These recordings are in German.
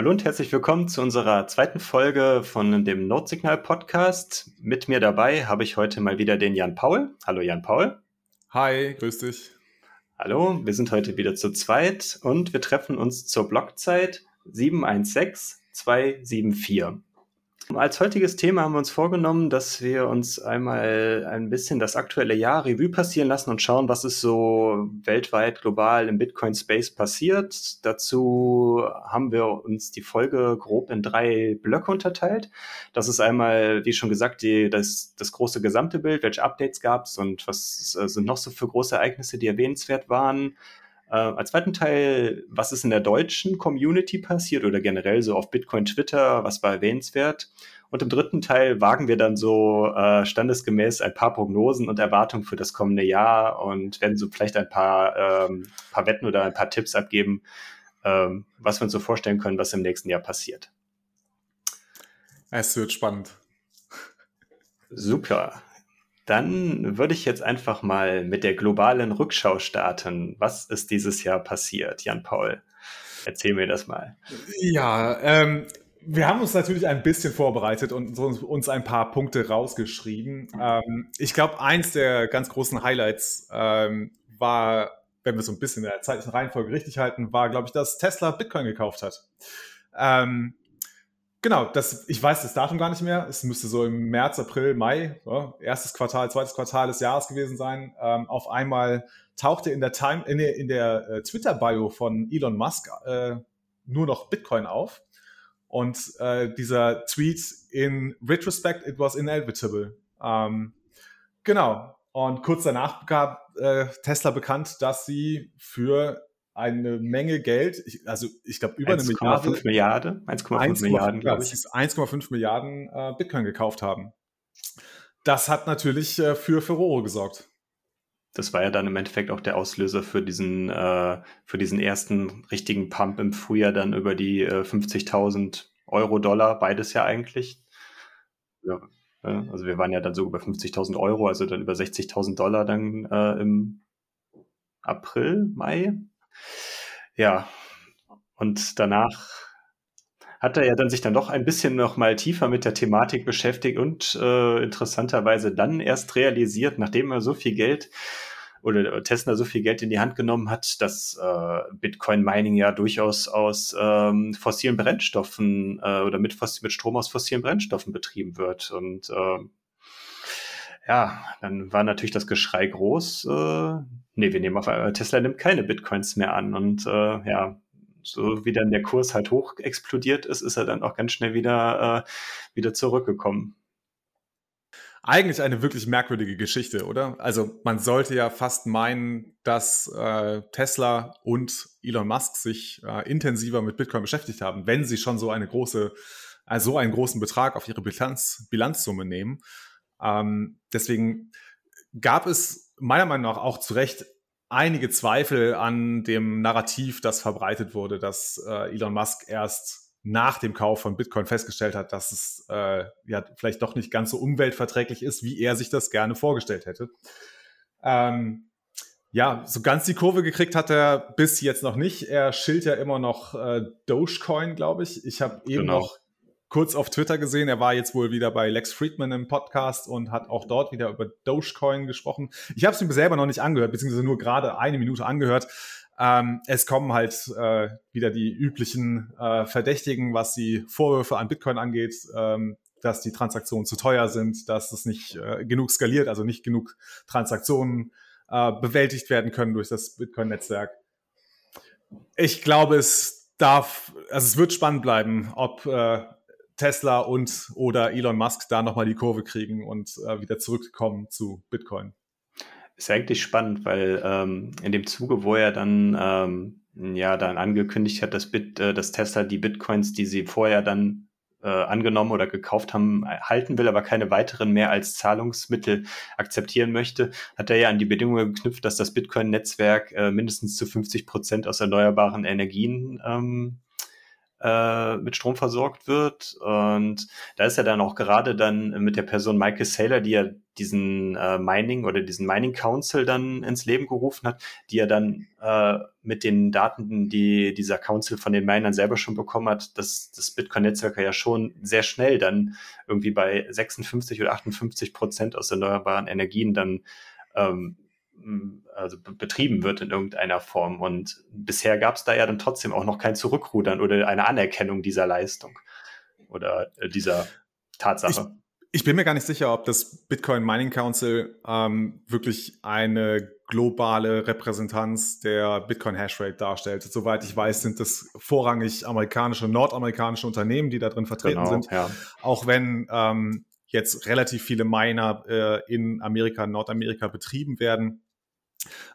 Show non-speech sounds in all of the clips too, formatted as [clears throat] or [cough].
Hallo und herzlich willkommen zu unserer zweiten Folge von dem Notsignal Podcast. Mit mir dabei habe ich heute mal wieder den Jan Paul. Hallo Jan Paul. Hi, grüß dich. Hallo, wir sind heute wieder zu zweit und wir treffen uns zur Blockzeit 716 274. Als heutiges Thema haben wir uns vorgenommen, dass wir uns einmal ein bisschen das aktuelle Jahr Revue passieren lassen und schauen, was ist so weltweit, global im Bitcoin-Space passiert. Dazu haben wir uns die Folge grob in drei Blöcke unterteilt. Das ist einmal, wie schon gesagt, die, das, das große gesamte Bild, welche Updates gab es und was äh, sind noch so für große Ereignisse, die erwähnenswert waren. Äh, als zweiten Teil, was ist in der deutschen Community passiert oder generell so auf Bitcoin Twitter, was war erwähnenswert? Und im dritten Teil wagen wir dann so äh, standesgemäß ein paar Prognosen und Erwartungen für das kommende Jahr und werden so vielleicht ein paar, ähm, paar Wetten oder ein paar Tipps abgeben, ähm, was wir uns so vorstellen können, was im nächsten Jahr passiert. Es wird spannend. Super. Dann würde ich jetzt einfach mal mit der globalen Rückschau starten. Was ist dieses Jahr passiert, Jan Paul? Erzähl mir das mal. Ja, ähm, wir haben uns natürlich ein bisschen vorbereitet und uns ein paar Punkte rausgeschrieben. Ähm, ich glaube, eins der ganz großen Highlights ähm, war, wenn wir so ein bisschen in der zeitlichen Reihenfolge richtig halten, war, glaube ich, dass Tesla Bitcoin gekauft hat. Ähm, Genau, das, ich weiß das Datum gar nicht mehr. Es müsste so im März, April, Mai, ja, erstes Quartal, zweites Quartal des Jahres gewesen sein. Ähm, auf einmal tauchte in der Time, in der, in der äh, Twitter-Bio von Elon Musk äh, nur noch Bitcoin auf. Und äh, dieser Tweet in retrospect, it was inevitable. Ähm, genau. Und kurz danach gab äh, Tesla bekannt, dass sie für eine Menge Geld, ich, also ich glaube über 1, eine Milliarde. 1,5 Milliarden, 1,5 Milliarden, glaube ich. 1,5 Milliarden äh, Bitcoin gekauft haben. Das hat natürlich äh, für Furore gesorgt. Das war ja dann im Endeffekt auch der Auslöser für diesen, äh, für diesen ersten richtigen Pump im Frühjahr dann über die äh, 50.000 Euro, Dollar, beides ja eigentlich. Ja, also wir waren ja dann so über 50.000 Euro, also dann über 60.000 Dollar dann äh, im April, Mai, ja, und danach hat er ja dann sich dann doch ein bisschen noch mal tiefer mit der Thematik beschäftigt und äh, interessanterweise dann erst realisiert, nachdem er so viel Geld oder Tesla so viel Geld in die Hand genommen hat, dass äh, Bitcoin Mining ja durchaus aus ähm, fossilen Brennstoffen äh, oder mit, mit Strom aus fossilen Brennstoffen betrieben wird. Und äh, ja, dann war natürlich das Geschrei groß. Äh, nee, wir nehmen auf Tesla nimmt keine Bitcoins mehr an. Und äh, ja, so wie dann der Kurs halt hoch explodiert ist, ist er dann auch ganz schnell wieder, äh, wieder zurückgekommen. Eigentlich eine wirklich merkwürdige Geschichte, oder? Also man sollte ja fast meinen, dass äh, Tesla und Elon Musk sich äh, intensiver mit Bitcoin beschäftigt haben, wenn sie schon so eine große, also so einen großen Betrag auf ihre Bilanz, Bilanzsumme nehmen. Ähm, deswegen gab es meiner Meinung nach auch zu Recht einige Zweifel an dem Narrativ, das verbreitet wurde, dass äh, Elon Musk erst nach dem Kauf von Bitcoin festgestellt hat, dass es äh, ja vielleicht doch nicht ganz so umweltverträglich ist, wie er sich das gerne vorgestellt hätte. Ähm, ja, so ganz die Kurve gekriegt hat er bis jetzt noch nicht. Er schilt ja immer noch äh, Dogecoin, glaube ich. Ich habe eben genau. noch kurz auf Twitter gesehen. Er war jetzt wohl wieder bei Lex Friedman im Podcast und hat auch dort wieder über Dogecoin gesprochen. Ich habe es mir selber noch nicht angehört, beziehungsweise nur gerade eine Minute angehört. Ähm, es kommen halt äh, wieder die üblichen äh, Verdächtigen, was die Vorwürfe an Bitcoin angeht, ähm, dass die Transaktionen zu teuer sind, dass es nicht äh, genug skaliert, also nicht genug Transaktionen äh, bewältigt werden können durch das Bitcoin-Netzwerk. Ich glaube, es darf, also es wird spannend bleiben, ob äh, Tesla und oder Elon Musk da nochmal die Kurve kriegen und äh, wieder zurückkommen zu Bitcoin. Ist eigentlich spannend, weil ähm, in dem Zuge, wo er dann ähm, ja dann angekündigt hat, dass, Bit, äh, dass Tesla die Bitcoins, die sie vorher dann äh, angenommen oder gekauft haben, halten will, aber keine weiteren mehr als Zahlungsmittel akzeptieren möchte, hat er ja an die Bedingungen geknüpft, dass das Bitcoin-Netzwerk äh, mindestens zu 50 Prozent aus erneuerbaren Energien ähm, äh, mit Strom versorgt wird. Und da ist er dann auch gerade dann mit der Person Michael Saylor, die ja diesen äh, Mining oder diesen Mining Council dann ins Leben gerufen hat, die er dann äh, mit den Daten, die dieser Council von den Minern selber schon bekommen hat, dass das Bitcoin-Netzwerk ja schon sehr schnell dann irgendwie bei 56 oder 58 Prozent aus erneuerbaren Energien dann ähm, also betrieben wird in irgendeiner Form. Und bisher gab es da ja dann trotzdem auch noch kein Zurückrudern oder eine Anerkennung dieser Leistung oder äh, dieser Tatsache. Ich, ich, bin mir gar nicht sicher, ob das Bitcoin Mining Council ähm, wirklich eine globale Repräsentanz der Bitcoin Hashrate darstellt. Soweit ich weiß, sind das vorrangig amerikanische, nordamerikanische Unternehmen, die da drin vertreten genau, sind. Ja. Auch wenn ähm, jetzt relativ viele Miner äh, in Amerika, Nordamerika betrieben werden.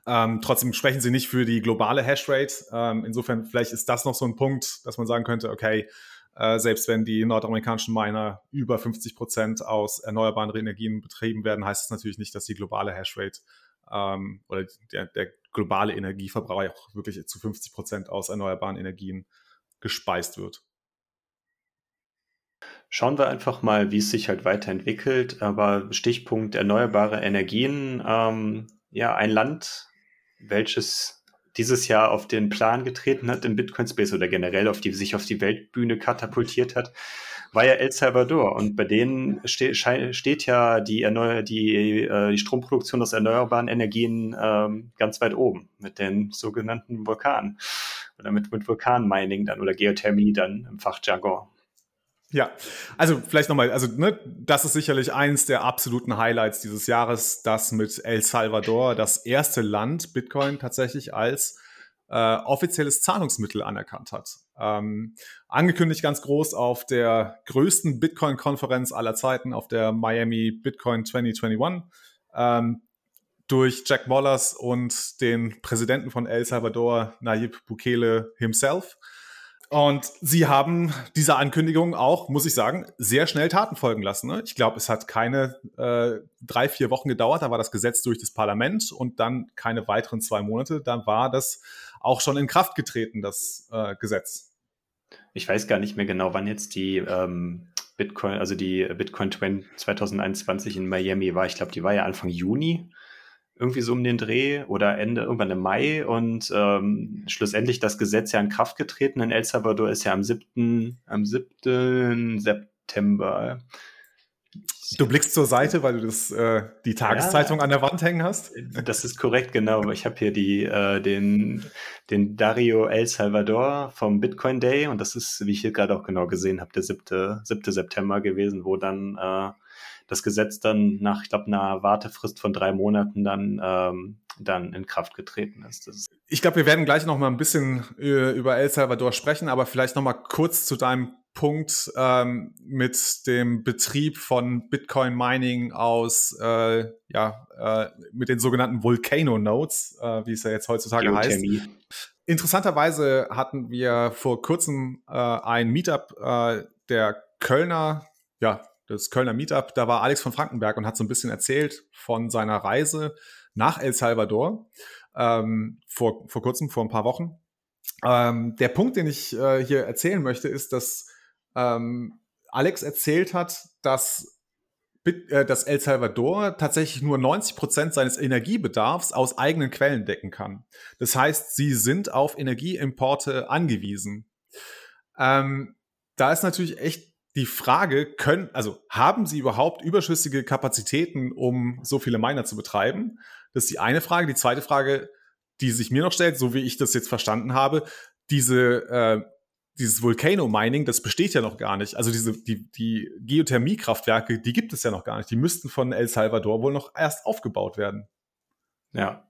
Ähm, trotzdem sprechen sie nicht für die globale Hashrate. Ähm, insofern, vielleicht ist das noch so ein Punkt, dass man sagen könnte, okay, äh, selbst wenn die nordamerikanischen Miner über 50 Prozent aus erneuerbaren Energien betrieben werden, heißt es natürlich nicht, dass die globale Hashrate ähm, oder der, der globale Energieverbrauch auch wirklich zu 50 Prozent aus erneuerbaren Energien gespeist wird. Schauen wir einfach mal, wie es sich halt weiterentwickelt. Aber Stichpunkt erneuerbare Energien. Ja, ein Land, welches dieses Jahr auf den Plan getreten hat im Bitcoin Space oder generell auf die, sich auf die Weltbühne katapultiert hat, war ja El Salvador. Und bei denen ste steht ja die, Erneu die, äh, die Stromproduktion aus erneuerbaren Energien ähm, ganz weit oben mit den sogenannten Vulkanen oder mit, mit Vulkanmining dann oder Geothermie dann im Fachjargon. Ja, also vielleicht nochmal, also ne, das ist sicherlich eins der absoluten Highlights dieses Jahres, dass mit El Salvador das erste Land Bitcoin tatsächlich als äh, offizielles Zahlungsmittel anerkannt hat. Ähm, angekündigt ganz groß auf der größten Bitcoin-Konferenz aller Zeiten, auf der Miami Bitcoin 2021, ähm, durch Jack Mollers und den Präsidenten von El Salvador, Nayib Bukele himself. Und sie haben dieser Ankündigung auch, muss ich sagen, sehr schnell Taten folgen lassen. Ne? Ich glaube, es hat keine äh, drei, vier Wochen gedauert. Da war das Gesetz durch das Parlament und dann keine weiteren zwei Monate. Dann war das auch schon in Kraft getreten, das äh, Gesetz. Ich weiß gar nicht mehr genau, wann jetzt die ähm, Bitcoin, also die Bitcoin 2021 in Miami war. Ich glaube, die war ja Anfang Juni irgendwie so um den Dreh oder Ende, irgendwann im Mai und ähm, schlussendlich das Gesetz ja in Kraft getreten in El Salvador ist ja am 7. am 7. September. Du blickst zur Seite, weil du das, äh, die Tageszeitung ja, an der Wand hängen hast? Das ist korrekt, genau. Ich habe hier die, äh, den, den Dario El Salvador vom Bitcoin Day und das ist, wie ich hier gerade auch genau gesehen habe, der 7. 7. September gewesen, wo dann äh, das Gesetz dann nach, ich glaube, einer Wartefrist von drei Monaten dann, ähm, dann in Kraft getreten ist. ist ich glaube, wir werden gleich noch mal ein bisschen äh, über El Salvador sprechen, aber vielleicht noch mal kurz zu deinem Punkt ähm, mit dem Betrieb von Bitcoin Mining aus, äh, ja, äh, mit den sogenannten Volcano Nodes, äh, wie es ja jetzt heutzutage Geothermie. heißt. Interessanterweise hatten wir vor kurzem äh, ein Meetup äh, der Kölner, ja, das Kölner Meetup, da war Alex von Frankenberg und hat so ein bisschen erzählt von seiner Reise nach El Salvador ähm, vor, vor kurzem, vor ein paar Wochen. Ähm, der Punkt, den ich äh, hier erzählen möchte, ist, dass ähm, Alex erzählt hat, dass, äh, dass El Salvador tatsächlich nur 90 Prozent seines Energiebedarfs aus eigenen Quellen decken kann. Das heißt, sie sind auf Energieimporte angewiesen. Ähm, da ist natürlich echt die Frage, können, also haben sie überhaupt überschüssige Kapazitäten, um so viele Miner zu betreiben? Das ist die eine Frage. Die zweite Frage, die sich mir noch stellt, so wie ich das jetzt verstanden habe, diese, äh, dieses Volcano-Mining, das besteht ja noch gar nicht. Also diese, die, die Geothermiekraftwerke, die gibt es ja noch gar nicht. Die müssten von El Salvador wohl noch erst aufgebaut werden. Ja,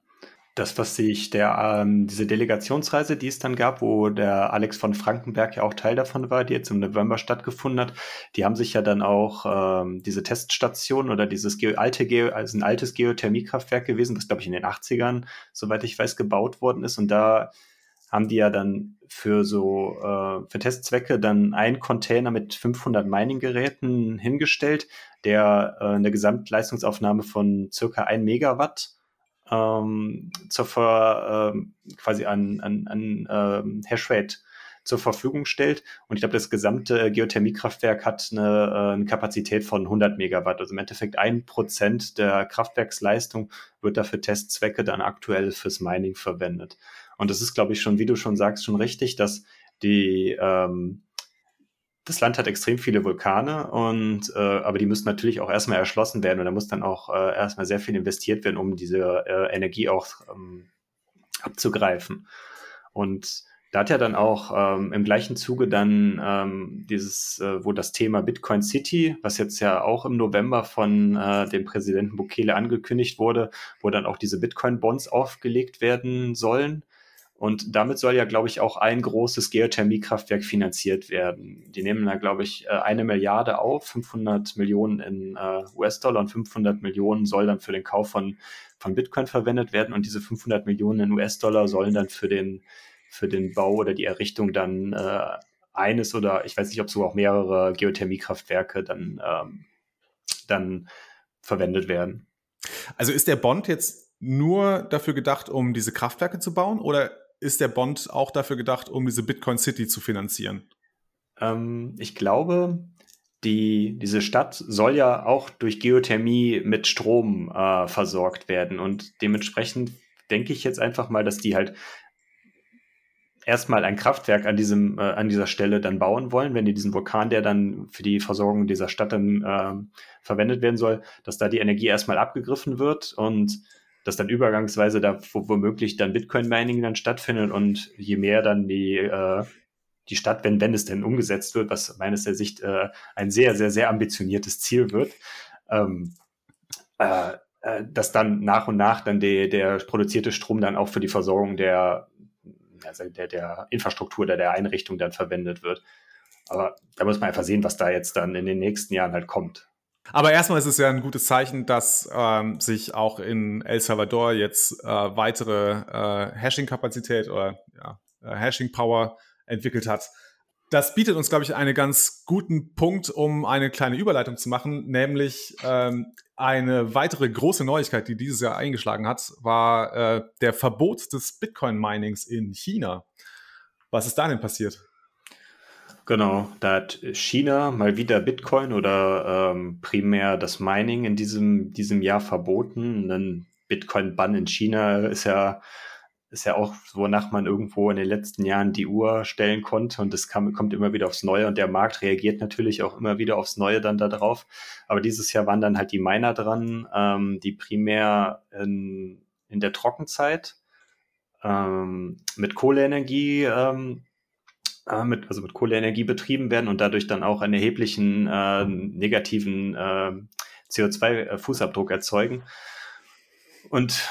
das, was sich der, ähm, diese Delegationsreise, die es dann gab, wo der Alex von Frankenberg ja auch Teil davon war, die jetzt im November stattgefunden hat, die haben sich ja dann auch ähm, diese Teststation oder dieses Geo alte Geo, also ein altes Geothermiekraftwerk gewesen, das glaube ich in den 80ern, soweit ich weiß, gebaut worden ist. Und da haben die ja dann für so äh, für Testzwecke dann einen Container mit 500 Mining-Geräten hingestellt, der äh, eine Gesamtleistungsaufnahme von circa 1 Megawatt ähm, zur Ver, ähm, quasi an, an, an ähm, Hashrate zur Verfügung stellt. Und ich glaube, das gesamte Geothermiekraftwerk hat eine, äh, eine Kapazität von 100 Megawatt. Also im Endeffekt ein Prozent der Kraftwerksleistung wird da für Testzwecke dann aktuell fürs Mining verwendet. Und das ist, glaube ich, schon, wie du schon sagst, schon richtig, dass die ähm, das Land hat extrem viele Vulkane und äh, aber die müssen natürlich auch erstmal erschlossen werden und da muss dann auch äh, erstmal sehr viel investiert werden, um diese äh, Energie auch ähm, abzugreifen. Und da hat ja dann auch ähm, im gleichen Zuge dann ähm, dieses, äh, wo das Thema Bitcoin City, was jetzt ja auch im November von äh, dem Präsidenten Bukele angekündigt wurde, wo dann auch diese Bitcoin-Bonds aufgelegt werden sollen. Und damit soll ja, glaube ich, auch ein großes Geothermiekraftwerk finanziert werden. Die nehmen da, glaube ich, äh, eine Milliarde auf, 500 Millionen in äh, US-Dollar und 500 Millionen soll dann für den Kauf von, von Bitcoin verwendet werden. Und diese 500 Millionen in US-Dollar sollen dann für den, für den Bau oder die Errichtung dann äh, eines oder ich weiß nicht, ob sogar auch mehrere Geothermiekraftwerke dann, ähm, dann verwendet werden. Also ist der Bond jetzt nur dafür gedacht, um diese Kraftwerke zu bauen oder ist der Bond auch dafür gedacht, um diese Bitcoin City zu finanzieren? Ähm, ich glaube, die, diese Stadt soll ja auch durch Geothermie mit Strom äh, versorgt werden. Und dementsprechend denke ich jetzt einfach mal, dass die halt erstmal ein Kraftwerk an, diesem, äh, an dieser Stelle dann bauen wollen, wenn die diesen Vulkan, der dann für die Versorgung dieser Stadt dann äh, verwendet werden soll, dass da die Energie erstmal abgegriffen wird und dass dann übergangsweise da womöglich dann Bitcoin-Mining dann stattfindet und je mehr dann die, äh, die Stadt, wenn, wenn es denn umgesetzt wird, was meines der Sicht äh, ein sehr, sehr, sehr ambitioniertes Ziel wird, ähm, äh, äh, dass dann nach und nach dann die, der produzierte Strom dann auch für die Versorgung der, also der, der Infrastruktur der, der Einrichtung dann verwendet wird. Aber da muss man einfach sehen, was da jetzt dann in den nächsten Jahren halt kommt. Aber erstmal ist es ja ein gutes Zeichen, dass ähm, sich auch in El Salvador jetzt äh, weitere äh, Hashing-Kapazität oder ja, äh, Hashing-Power entwickelt hat. Das bietet uns, glaube ich, einen ganz guten Punkt, um eine kleine Überleitung zu machen, nämlich ähm, eine weitere große Neuigkeit, die dieses Jahr eingeschlagen hat, war äh, der Verbot des Bitcoin-Minings in China. Was ist da denn passiert? Genau, da hat China mal wieder Bitcoin oder ähm, primär das Mining in diesem, diesem Jahr verboten. Ein Bitcoin-Bann in China ist ja, ist ja auch, wonach man irgendwo in den letzten Jahren die Uhr stellen konnte und das kam, kommt immer wieder aufs Neue und der Markt reagiert natürlich auch immer wieder aufs Neue dann darauf. Aber dieses Jahr waren dann halt die Miner dran, ähm, die primär in, in der Trockenzeit ähm, mit Kohleenergie ähm, äh, mit, also mit Kohleenergie betrieben werden und dadurch dann auch einen erheblichen äh, negativen äh, CO2-Fußabdruck erzeugen. Und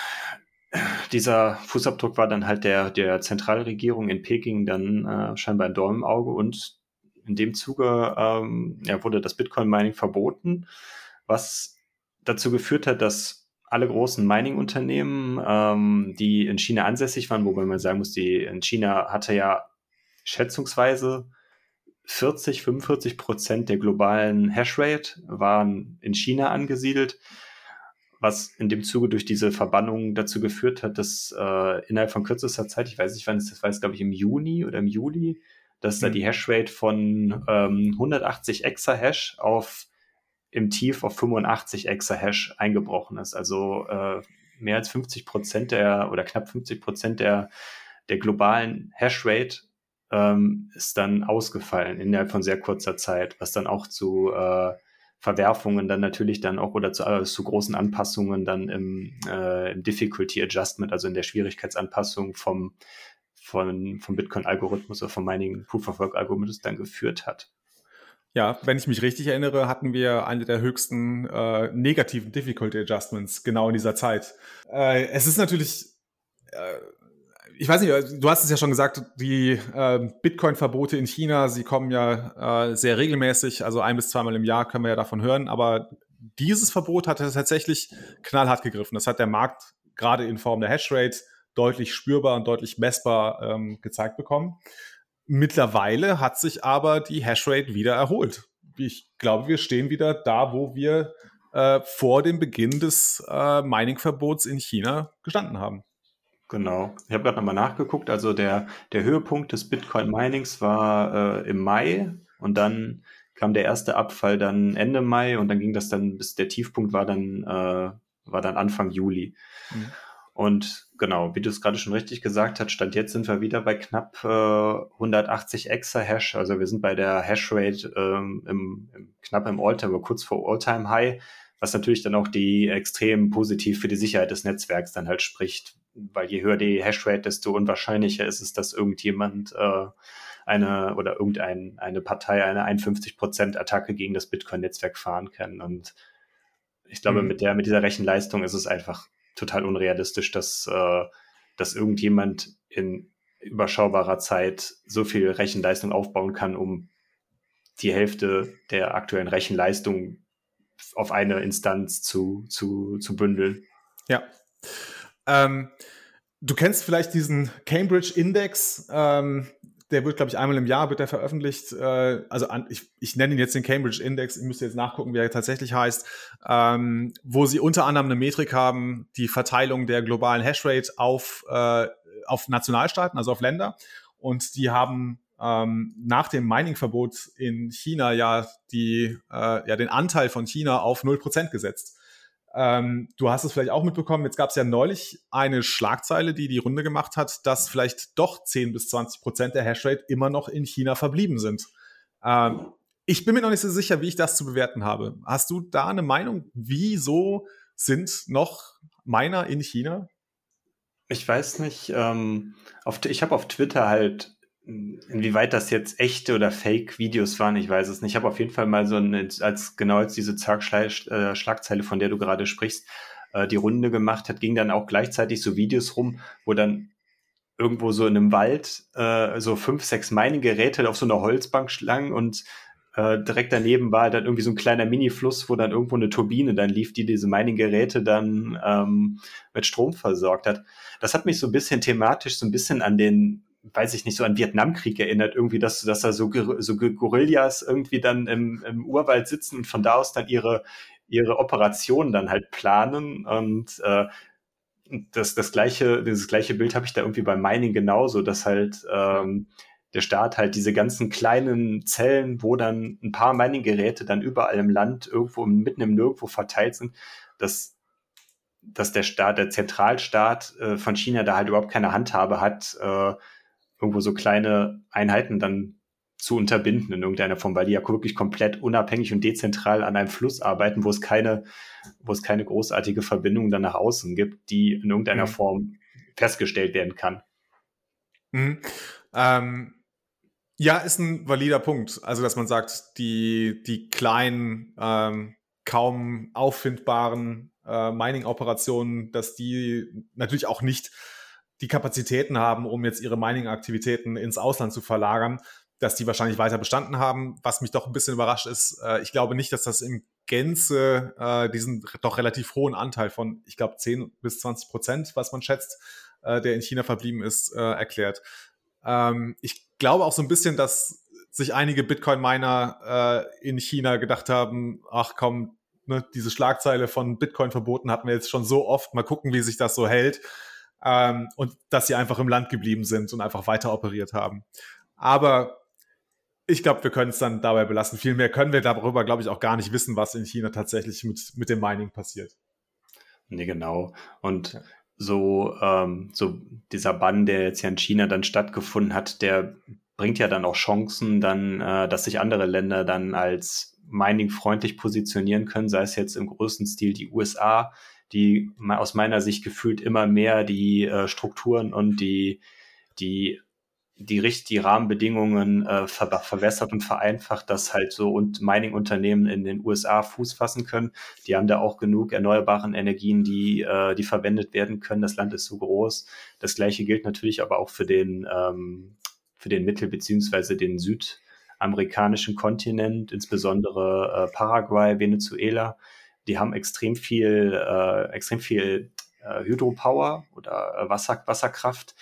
dieser Fußabdruck war dann halt der, der Zentralregierung in Peking dann äh, scheinbar ein Dorn im Auge und in dem Zuge ähm, ja, wurde das Bitcoin-Mining verboten, was dazu geführt hat, dass alle großen Mining-Unternehmen, ähm, die in China ansässig waren, wobei man sagen muss, die in China hatte ja schätzungsweise 40, 45 Prozent der globalen Hashrate waren in China angesiedelt, was in dem Zuge durch diese Verbannung dazu geführt hat, dass äh, innerhalb von kürzester Zeit, ich weiß nicht wann es das war, jetzt glaube ich im Juni oder im Juli, dass mhm. da die Hashrate von ähm, 180 Exahash auf im Tief auf 85 Exahash eingebrochen ist. Also äh, mehr als 50 Prozent der oder knapp 50 Prozent der, der globalen Hashrate ähm, ist dann ausgefallen innerhalb von sehr kurzer Zeit, was dann auch zu äh, Verwerfungen dann natürlich dann auch oder zu, äh, zu großen Anpassungen dann im, äh, im Difficulty Adjustment, also in der Schwierigkeitsanpassung vom, von, vom Bitcoin-Algorithmus oder vom Mining Proof of Work-Algorithmus dann geführt hat. Ja, wenn ich mich richtig erinnere, hatten wir eine der höchsten äh, negativen Difficulty Adjustments genau in dieser Zeit. Äh, es ist natürlich äh, ich weiß nicht, du hast es ja schon gesagt, die äh, Bitcoin-Verbote in China, sie kommen ja äh, sehr regelmäßig, also ein bis zweimal im Jahr können wir ja davon hören, aber dieses Verbot hat tatsächlich knallhart gegriffen. Das hat der Markt gerade in Form der Hashrate deutlich spürbar und deutlich messbar ähm, gezeigt bekommen. Mittlerweile hat sich aber die Hashrate wieder erholt. Ich glaube, wir stehen wieder da, wo wir äh, vor dem Beginn des äh, Mining-Verbots in China gestanden haben. Genau. Ich habe gerade nochmal nachgeguckt. Also der, der Höhepunkt des Bitcoin-Minings war äh, im Mai und dann kam der erste Abfall dann Ende Mai und dann ging das dann bis der Tiefpunkt war dann, äh, war dann Anfang Juli. Mhm. Und genau, wie du es gerade schon richtig gesagt hast, stand jetzt sind wir wieder bei knapp äh, 180 Exahash. Also wir sind bei der Hashrate ähm, im, im, knapp im Alltime, kurz vor Alltime High, was natürlich dann auch die extrem positiv für die Sicherheit des Netzwerks dann halt spricht, weil je höher die Hashrate, desto unwahrscheinlicher ist es, dass irgendjemand äh, eine oder irgendeine eine Partei eine 51% Attacke gegen das Bitcoin-Netzwerk fahren kann. Und ich glaube, mhm. mit der, mit dieser Rechenleistung ist es einfach total unrealistisch, dass, äh, dass irgendjemand in überschaubarer Zeit so viel Rechenleistung aufbauen kann, um die Hälfte der aktuellen Rechenleistung auf eine Instanz zu, zu, zu bündeln. Ja. Ähm, du kennst vielleicht diesen Cambridge Index. Ähm, der wird, glaube ich, einmal im Jahr wird der veröffentlicht. Äh, also an, ich, ich nenne ihn jetzt den Cambridge Index. Ich müsste jetzt nachgucken, wie er tatsächlich heißt. Ähm, wo sie unter anderem eine Metrik haben, die Verteilung der globalen Hashrate auf, äh, auf Nationalstaaten, also auf Länder. Und die haben ähm, nach dem Mining-Verbot in China ja, die, äh, ja den Anteil von China auf 0% gesetzt. Ähm, du hast es vielleicht auch mitbekommen, jetzt gab es ja neulich eine Schlagzeile, die die Runde gemacht hat, dass vielleicht doch 10 bis 20 Prozent der Hashrate immer noch in China verblieben sind. Ähm, ich bin mir noch nicht so sicher, wie ich das zu bewerten habe. Hast du da eine Meinung? Wieso sind noch Miner in China? Ich weiß nicht. Ähm, auf, ich habe auf Twitter halt inwieweit das jetzt echte oder Fake-Videos waren, ich weiß es nicht. Ich habe auf jeden Fall mal so eine, als genau als diese äh, Schlagzeile, von der du gerade sprichst, äh, die Runde gemacht hat, ging dann auch gleichzeitig so Videos rum, wo dann irgendwo so in einem Wald äh, so fünf, sechs Mining-Geräte auf so einer Holzbank schlangen und äh, direkt daneben war dann irgendwie so ein kleiner Mini-Fluss, wo dann irgendwo eine Turbine dann lief, die diese Mining-Geräte dann ähm, mit Strom versorgt hat. Das hat mich so ein bisschen thematisch so ein bisschen an den weiß ich nicht, so an Vietnamkrieg erinnert, irgendwie, dass, dass da so, so Gorillas irgendwie dann im, im Urwald sitzen und von da aus dann ihre, ihre Operationen dann halt planen. Und äh, das, das gleiche, dieses gleiche Bild habe ich da irgendwie beim Mining genauso, dass halt ähm, der Staat halt diese ganzen kleinen Zellen, wo dann ein paar Mining-Geräte dann überall im Land irgendwo mitten im Nirgendwo verteilt sind, dass, dass der Staat, der Zentralstaat äh, von China da halt überhaupt keine Handhabe hat, äh, irgendwo so kleine Einheiten dann zu unterbinden in irgendeiner Form, weil die ja wirklich komplett unabhängig und dezentral an einem Fluss arbeiten, wo es keine, wo es keine großartige Verbindung dann nach außen gibt, die in irgendeiner mhm. Form festgestellt werden kann. Mhm. Ähm, ja, ist ein valider Punkt. Also, dass man sagt, die, die kleinen, ähm, kaum auffindbaren äh, Mining-Operationen, dass die natürlich auch nicht die Kapazitäten haben, um jetzt ihre Mining-Aktivitäten ins Ausland zu verlagern, dass die wahrscheinlich weiter bestanden haben. Was mich doch ein bisschen überrascht ist, äh, ich glaube nicht, dass das in Gänze äh, diesen doch relativ hohen Anteil von, ich glaube, 10 bis 20 Prozent, was man schätzt, äh, der in China verblieben ist, erklärt. Ähm, ich glaube auch so ein bisschen, dass sich einige Bitcoin-Miner in China gedacht haben, ach komm, ne, diese Schlagzeile von Bitcoin verboten hatten wir jetzt schon so oft, mal gucken, wie sich das so hält ähm, und dass sie einfach im Land geblieben sind und einfach weiter operiert haben. Aber ich glaube, wir können es dann dabei belassen. Viel mehr können wir darüber, glaube ich, auch gar nicht wissen, was in China tatsächlich mit, mit dem Mining passiert. Nee, genau. Und so, ähm, so dieser Bann, der jetzt ja in China dann stattgefunden hat, der bringt ja dann auch Chancen, dann, äh, dass sich andere Länder dann als mining-freundlich positionieren können, sei es jetzt im größten Stil die USA, die aus meiner Sicht gefühlt immer mehr die äh, Strukturen und die, die, die, die Rahmenbedingungen äh, ver verwässert und vereinfacht, dass halt so und Mining-Unternehmen in den USA Fuß fassen können. Die haben da auch genug erneuerbaren Energien, die, äh, die verwendet werden können. Das Land ist so groß. Das gleiche gilt natürlich aber auch für den, ähm, für den Mittel- beziehungsweise den südamerikanischen Kontinent, insbesondere äh, Paraguay, Venezuela die haben extrem viel, äh, extrem viel äh, Hydropower oder äh, Wasser, Wasserkraft,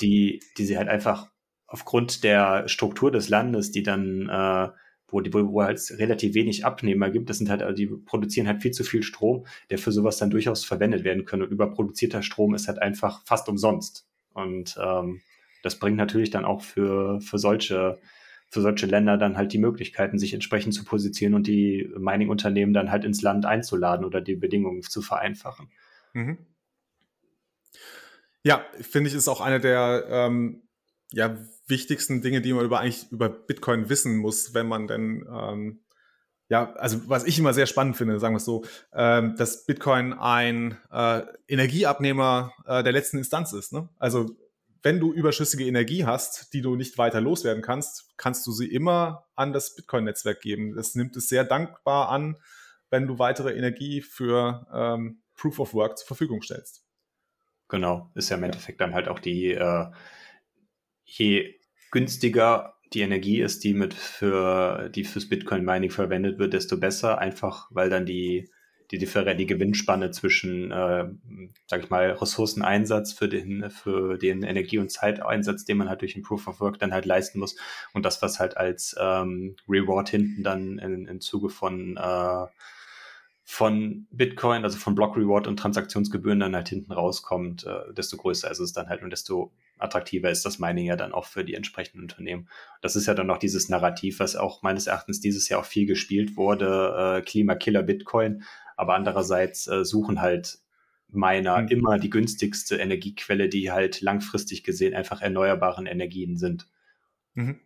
die, die sie halt einfach aufgrund der Struktur des Landes, die dann, äh, wo, die, wo halt relativ wenig Abnehmer gibt. Das sind halt, also die produzieren halt viel zu viel Strom, der für sowas dann durchaus verwendet werden kann. Und überproduzierter Strom ist halt einfach fast umsonst. Und ähm, das bringt natürlich dann auch für, für solche für solche Länder dann halt die Möglichkeiten, sich entsprechend zu positionieren und die Mining-Unternehmen dann halt ins Land einzuladen oder die Bedingungen zu vereinfachen. Mhm. Ja, finde ich, ist auch eine der ähm, ja, wichtigsten Dinge, die man über eigentlich über Bitcoin wissen muss, wenn man denn ähm, ja, also was ich immer sehr spannend finde, sagen wir es so, ähm, dass Bitcoin ein äh, Energieabnehmer äh, der letzten Instanz ist. Ne? Also wenn du überschüssige Energie hast, die du nicht weiter loswerden kannst, kannst du sie immer an das Bitcoin-Netzwerk geben. Das nimmt es sehr dankbar an, wenn du weitere Energie für ähm, Proof of Work zur Verfügung stellst. Genau, ist ja im Endeffekt dann halt auch die, äh, je günstiger die Energie ist, die mit für die fürs Bitcoin Mining verwendet wird, desto besser, einfach weil dann die die Differenz, die Gewinnspanne zwischen, äh, sag ich mal, Ressourceneinsatz für den für den Energie- und Zeiteinsatz, den man halt durch ein Proof of Work dann halt leisten muss und das, was halt als ähm, Reward hinten dann in, in Zuge von äh, von Bitcoin, also von Block Reward und Transaktionsgebühren dann halt hinten rauskommt, äh, desto größer ist es dann halt und desto attraktiver ist das Mining ja dann auch für die entsprechenden Unternehmen. Das ist ja dann noch dieses Narrativ, was auch meines Erachtens dieses Jahr auch viel gespielt wurde, äh, Klimakiller Bitcoin, aber andererseits äh, suchen halt Miner mhm. immer die günstigste Energiequelle, die halt langfristig gesehen einfach erneuerbaren Energien sind. Mhm.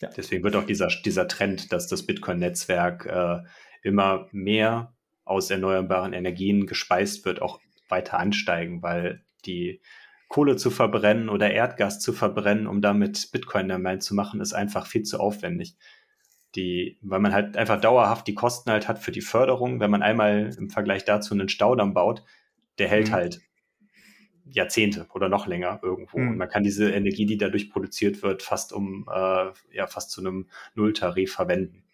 Ja. Deswegen wird auch dieser, dieser Trend, dass das Bitcoin-Netzwerk äh, immer mehr aus erneuerbaren Energien gespeist wird, auch weiter ansteigen, weil die Kohle zu verbrennen oder Erdgas zu verbrennen, um damit Bitcoin damit zu machen, ist einfach viel zu aufwendig. Die, weil man halt einfach dauerhaft die Kosten halt hat für die Förderung. Wenn man einmal im Vergleich dazu einen Staudamm baut, der hält mhm. halt Jahrzehnte oder noch länger irgendwo. Mhm. Und man kann diese Energie, die dadurch produziert wird, fast um äh, ja fast zu einem Nulltarif verwenden.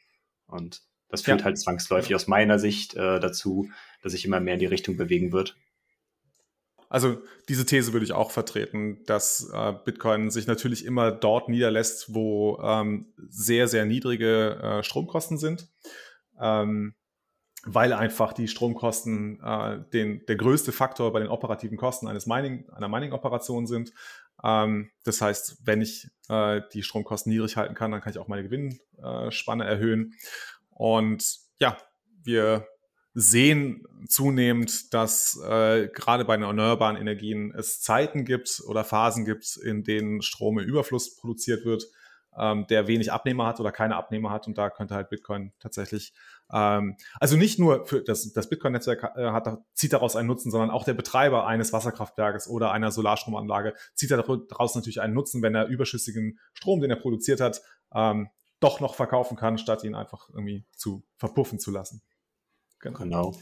Und das führt ja. halt zwangsläufig aus meiner Sicht äh, dazu, dass sich immer mehr in die Richtung bewegen wird. Also diese These würde ich auch vertreten, dass äh, Bitcoin sich natürlich immer dort niederlässt, wo ähm, sehr, sehr niedrige äh, Stromkosten sind, ähm, weil einfach die Stromkosten äh, den, der größte Faktor bei den operativen Kosten eines Mining, einer Mining-Operation sind. Ähm, das heißt, wenn ich äh, die Stromkosten niedrig halten kann, dann kann ich auch meine Gewinnspanne erhöhen. Und ja, wir sehen zunehmend, dass äh, gerade bei den erneuerbaren Energien es Zeiten gibt oder Phasen gibt, in denen Strom im Überfluss produziert wird, ähm, der wenig Abnehmer hat oder keine Abnehmer hat. Und da könnte halt Bitcoin tatsächlich, ähm, also nicht nur für das, das Bitcoin-Netzwerk äh, hat, zieht daraus einen Nutzen, sondern auch der Betreiber eines Wasserkraftwerkes oder einer Solarstromanlage zieht daraus natürlich einen Nutzen, wenn er überschüssigen Strom, den er produziert hat, ähm, doch noch verkaufen kann, statt ihn einfach irgendwie zu verpuffen zu lassen. Genau. genau.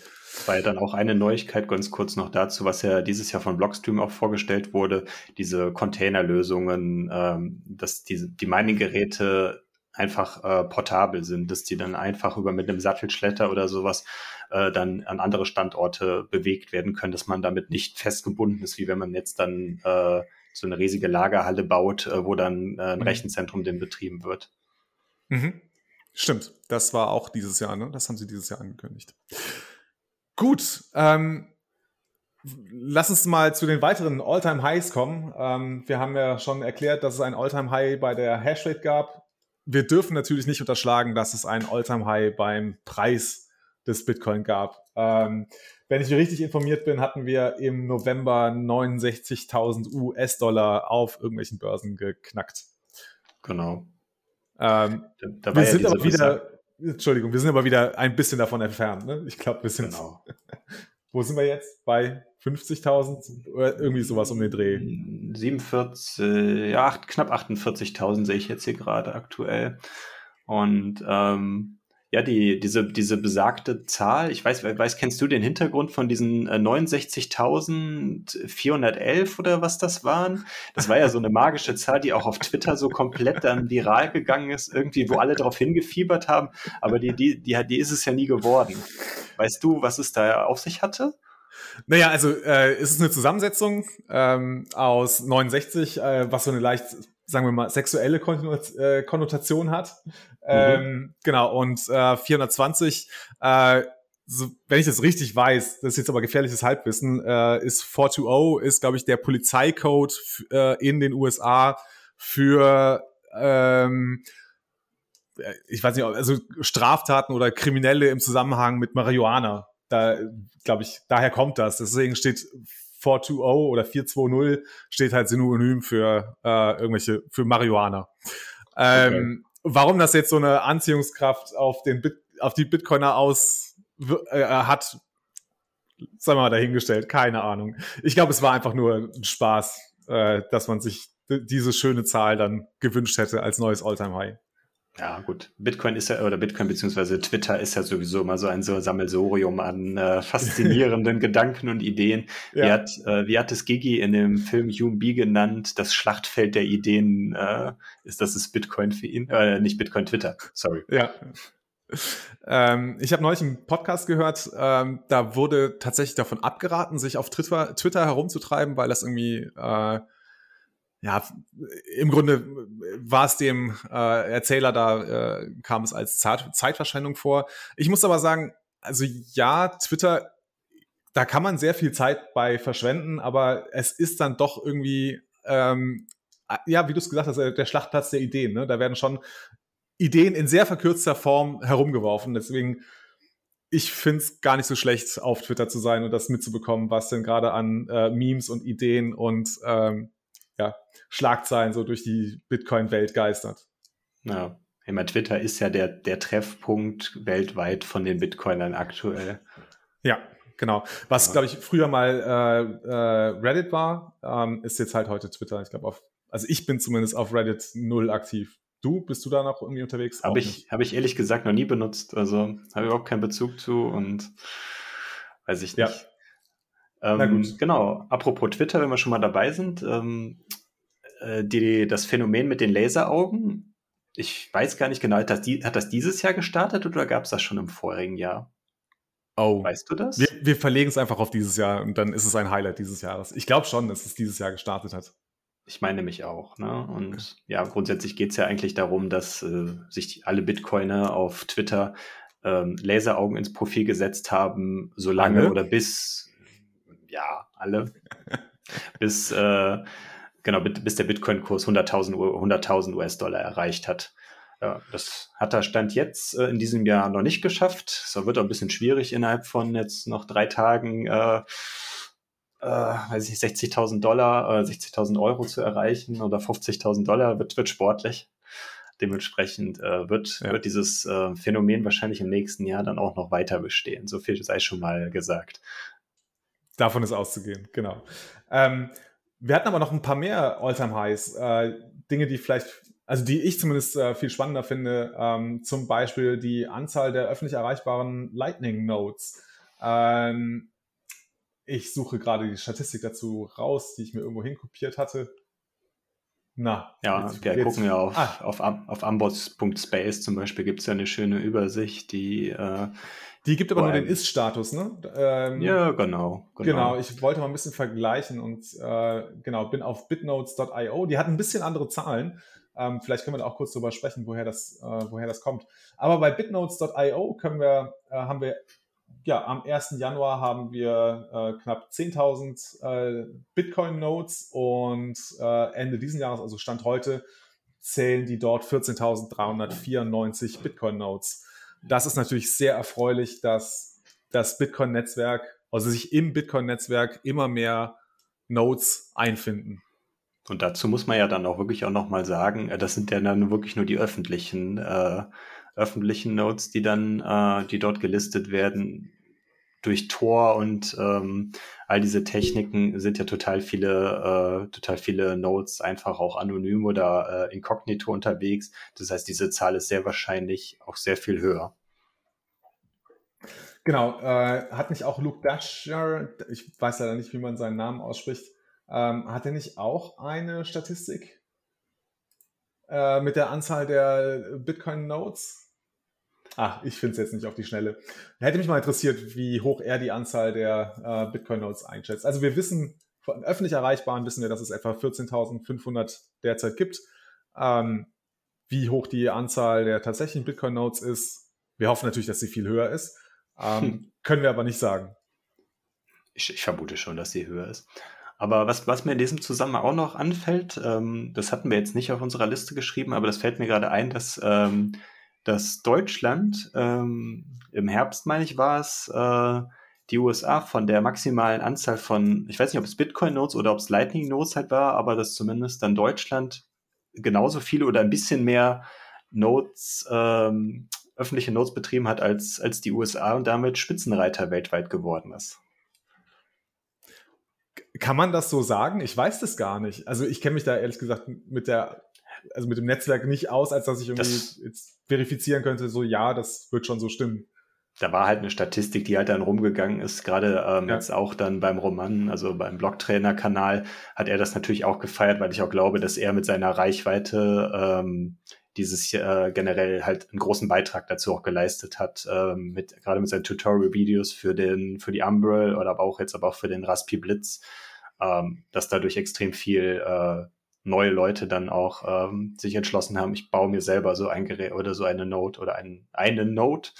War ja dann auch eine Neuigkeit ganz kurz noch dazu, was ja dieses Jahr von Blockstream auch vorgestellt wurde, diese Containerlösungen, ähm, dass die, die Mining-Geräte einfach äh, portabel sind, dass die dann einfach über mit einem Sattelschletter oder sowas äh, dann an andere Standorte bewegt werden können, dass man damit nicht festgebunden ist, wie wenn man jetzt dann äh, so eine riesige Lagerhalle baut, äh, wo dann äh, ein mhm. Rechenzentrum denn betrieben wird. Mhm. Stimmt, das war auch dieses Jahr, ne? Das haben sie dieses Jahr angekündigt. Gut, ähm, lass uns mal zu den weiteren All-Time-Highs kommen. Ähm, wir haben ja schon erklärt, dass es ein All-Time-High bei der Hashrate gab. Wir dürfen natürlich nicht unterschlagen, dass es ein All-Time-High beim Preis des Bitcoin gab. Ähm, wenn ich richtig informiert bin, hatten wir im November 69.000 US-Dollar auf irgendwelchen Börsen geknackt. Genau. Ähm, da, da wir ja sind aber wieder, Entschuldigung, wir sind aber wieder ein bisschen davon entfernt. Ne? Ich glaube, wir sind. Genau. [laughs] Wo sind wir jetzt? Bei 50.000 oder irgendwie sowas um den Dreh? 47, ja, knapp 48.000 sehe ich jetzt hier gerade aktuell. Und ähm, ja, die, diese, diese besagte Zahl, ich weiß, weiß, kennst du den Hintergrund von diesen 69.411 äh, oder was das waren? Das war ja so eine magische Zahl, die auch auf Twitter so komplett dann viral gegangen ist, irgendwie, wo alle darauf hingefiebert haben, aber die, die, die, die ist es ja nie geworden. Weißt du, was es da auf sich hatte? Naja, also äh, es ist eine Zusammensetzung ähm, aus 69, äh, was so eine leicht sagen wir mal, sexuelle äh, Konnotation hat. Mhm. Ähm, genau, und äh, 420, äh, so, wenn ich das richtig weiß, das ist jetzt aber gefährliches Halbwissen, äh, ist 420, ist, glaube ich, der Polizeicode äh, in den USA für ähm, ich weiß nicht, also Straftaten oder Kriminelle im Zusammenhang mit Marihuana. Da, glaube ich, daher kommt das. Deswegen steht 420 oder 420 steht halt synonym für äh, irgendwelche, für Marihuana. Ähm, okay. Warum das jetzt so eine Anziehungskraft auf den Bit, auf die Bitcoiner aus äh, hat, sagen wir mal dahingestellt, keine Ahnung. Ich glaube, es war einfach nur ein Spaß, äh, dass man sich diese schöne Zahl dann gewünscht hätte als neues Alltime High. Ja, gut. Bitcoin ist ja, oder Bitcoin beziehungsweise Twitter ist ja sowieso immer so ein so Sammelsorium an äh, faszinierenden [laughs] Gedanken und Ideen. Ja. Wie, hat, äh, wie hat es Gigi in dem Film Hume B genannt? Das Schlachtfeld der Ideen äh, ist das ist Bitcoin für ihn? Äh, nicht Bitcoin, Twitter, sorry. Ja. Ähm, ich habe neulich einen Podcast gehört, ähm, da wurde tatsächlich davon abgeraten, sich auf Twitter, Twitter herumzutreiben, weil das irgendwie äh, ja, im Grunde war es dem äh, Erzähler da, äh, kam es als Zeit, Zeitverschwendung vor. Ich muss aber sagen, also ja, Twitter, da kann man sehr viel Zeit bei verschwenden, aber es ist dann doch irgendwie, ähm, ja, wie du es gesagt hast, der Schlachtplatz der Ideen. Ne? Da werden schon Ideen in sehr verkürzter Form herumgeworfen. Deswegen, ich finde es gar nicht so schlecht, auf Twitter zu sein und das mitzubekommen, was denn gerade an äh, Memes und Ideen und ähm, ja, Schlagzeilen so durch die Bitcoin-Welt geistert. Ja, immer Twitter ist ja der, der Treffpunkt weltweit von den Bitcoinern aktuell. Ja, genau. Was, ja. glaube ich, früher mal äh, äh, Reddit war, ähm, ist jetzt halt heute Twitter. Ich glaube, auf, also ich bin zumindest auf Reddit null aktiv. Du, bist du da noch irgendwie unterwegs? Habe ich, hab ich ehrlich gesagt noch nie benutzt. Also habe überhaupt keinen Bezug zu und weiß ich nicht. Ja. Ähm, genau, apropos Twitter, wenn wir schon mal dabei sind, ähm, äh, die, das Phänomen mit den Laseraugen, ich weiß gar nicht genau, hat das, die, hat das dieses Jahr gestartet oder gab es das schon im vorigen Jahr? Oh. Weißt du das? Wir, wir verlegen es einfach auf dieses Jahr und dann ist es ein Highlight dieses Jahres. Ich glaube schon, dass es dieses Jahr gestartet hat. Ich meine mich auch. Ne? Und okay. ja, grundsätzlich geht es ja eigentlich darum, dass äh, sich alle Bitcoiner auf Twitter ähm, Laseraugen ins Profil gesetzt haben, solange alle? oder bis ja, alle. [laughs] bis, äh, genau, bis der Bitcoin-Kurs 100.000 100 US-Dollar erreicht hat. Ja, das hat er Stand jetzt äh, in diesem Jahr noch nicht geschafft. Es wird auch ein bisschen schwierig innerhalb von jetzt noch drei Tagen, äh, äh, weiß ich 60.000 Dollar, äh, 60.000 Euro zu erreichen oder 50.000 Dollar wird, wird sportlich. Dementsprechend äh, wird, ja. wird dieses äh, Phänomen wahrscheinlich im nächsten Jahr dann auch noch weiter bestehen. So viel sei schon mal gesagt. Davon ist auszugehen, genau. Ähm, wir hatten aber noch ein paar mehr All-Time-Highs. Äh, Dinge, die vielleicht, also die ich zumindest äh, viel spannender finde. Ähm, zum Beispiel die Anzahl der öffentlich erreichbaren Lightning Nodes. Ähm, ich suche gerade die Statistik dazu raus, die ich mir irgendwo hinkopiert hatte. Na, ja, jetzt, wir jetzt, gucken ja auf, ah. auf, auf amboss.space zum Beispiel gibt es ja eine schöne Übersicht, die äh, die gibt aber nur den Ist-Status, ne? Ähm, ja, genau, genau, genau. ich wollte mal ein bisschen vergleichen und äh, genau, bin auf bitnotes.io. Die hat ein bisschen andere Zahlen. Ähm, vielleicht können wir da auch kurz drüber sprechen, woher das, äh, woher das kommt. Aber bei bitnotes.io können wir, äh, haben wir, ja, am 1. Januar haben wir äh, knapp 10.000 äh, Bitcoin-Nodes und äh, Ende diesen Jahres, also Stand heute, zählen die dort 14.394 Bitcoin-Nodes das ist natürlich sehr erfreulich, dass das Bitcoin-Netzwerk, also sich im Bitcoin-Netzwerk immer mehr Nodes einfinden. Und dazu muss man ja dann auch wirklich auch nochmal sagen, äh, das sind ja dann wirklich nur die öffentlichen, äh, öffentlichen Nodes, die dann, äh, die dort gelistet werden durch Tor und ähm, all diese Techniken sind ja total viele, äh, total viele Nodes einfach auch anonym oder äh, inkognito unterwegs. Das heißt, diese Zahl ist sehr wahrscheinlich auch sehr viel höher. Genau, äh, hat nicht auch Luke Dasher, ich weiß leider nicht, wie man seinen Namen ausspricht, ähm, hat er nicht auch eine Statistik äh, mit der Anzahl der Bitcoin-Nodes? Ach, ich finde es jetzt nicht auf die Schnelle. Hätte mich mal interessiert, wie hoch er die Anzahl der äh, Bitcoin-Nodes einschätzt. Also wir wissen, von öffentlich erreichbaren wissen wir, dass es etwa 14.500 derzeit gibt. Ähm, wie hoch die Anzahl der tatsächlichen Bitcoin-Nodes ist, wir hoffen natürlich, dass sie viel höher ist. Ähm, hm. Können wir aber nicht sagen. Ich, ich, vermute schon, dass sie höher ist. Aber was, was mir in diesem Zusammenhang auch noch anfällt, ähm, das hatten wir jetzt nicht auf unserer Liste geschrieben, aber das fällt mir gerade ein, dass, ähm, dass Deutschland ähm, im Herbst, meine ich, war es, äh, die USA von der maximalen Anzahl von, ich weiß nicht, ob es Bitcoin-Nodes oder ob es Lightning-Nodes halt war, aber dass zumindest dann Deutschland genauso viele oder ein bisschen mehr Nodes, ähm, öffentliche Nodes betrieben hat als, als die USA und damit Spitzenreiter weltweit geworden ist. Kann man das so sagen? Ich weiß das gar nicht. Also ich kenne mich da ehrlich gesagt mit der, also mit dem Netzwerk nicht aus, als dass ich irgendwie das, jetzt verifizieren könnte, so ja, das wird schon so stimmen. Da war halt eine Statistik, die halt dann rumgegangen ist, gerade ähm, ja. jetzt auch dann beim Roman, also beim Blogtrainer-Kanal, hat er das natürlich auch gefeiert, weil ich auch glaube, dass er mit seiner Reichweite ähm, dieses äh, generell halt einen großen Beitrag dazu auch geleistet hat, ähm, mit gerade mit seinen Tutorial-Videos für den für die Umbrel oder aber auch jetzt aber auch für den Raspi Blitz, ähm, dass dadurch extrem viel äh, neue Leute dann auch ähm, sich entschlossen haben, ich baue mir selber so ein Gerät oder so eine Note oder ein, eine Note.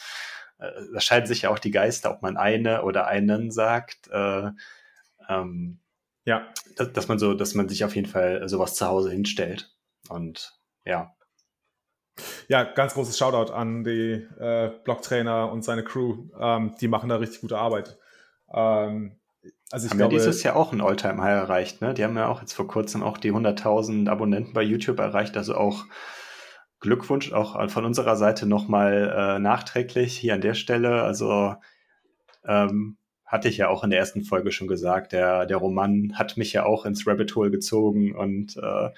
Äh, da scheiden sich ja auch die Geister, ob man eine oder einen sagt. Äh, ähm, ja. Dass, dass man so, dass man sich auf jeden Fall sowas zu Hause hinstellt. Und ja, ja, ganz großes Shoutout an die äh, Blocktrainer und seine Crew. Ähm, die machen da richtig gute Arbeit. Ähm, also ich haben glaube, ja dieses Jahr auch ein Alltime high erreicht. Ne? Die haben ja auch jetzt vor kurzem auch die 100.000 Abonnenten bei YouTube erreicht. Also auch Glückwunsch auch von unserer Seite nochmal äh, nachträglich hier an der Stelle. Also ähm, hatte ich ja auch in der ersten Folge schon gesagt, der, der Roman hat mich ja auch ins Rabbit Hole gezogen und äh,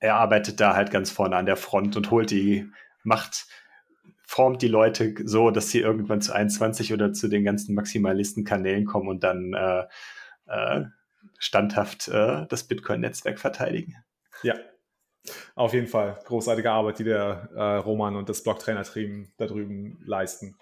er arbeitet da halt ganz vorne an der Front und holt die, macht, formt die Leute so, dass sie irgendwann zu 21 oder zu den ganzen Maximalisten-Kanälen kommen und dann äh, äh, standhaft äh, das Bitcoin-Netzwerk verteidigen. Ja, auf jeden Fall. Großartige Arbeit, die der äh, Roman und das Blocktrainer-Team da drüben leisten.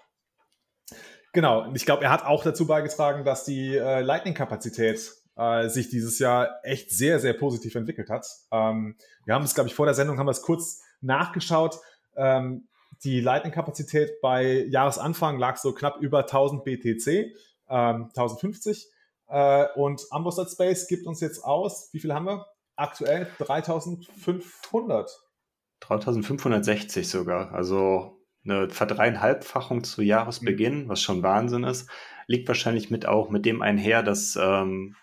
Genau, und ich glaube, er hat auch dazu beigetragen, dass die äh, Lightning-Kapazität äh, sich dieses Jahr echt sehr, sehr positiv entwickelt hat. Ähm, wir haben es, glaube ich, vor der Sendung haben wir es kurz nachgeschaut. Ähm, die Lightning-Kapazität bei Jahresanfang lag so knapp über 1000 BTC, ähm, 1050. Äh, und Ambossat Space gibt uns jetzt aus, wie viel haben wir? Aktuell 3500. 3560 sogar. Also eine Verdreieinhalbfachung zu Jahresbeginn, mhm. was schon Wahnsinn ist. Liegt wahrscheinlich mit auch mit dem einher, dass ähm,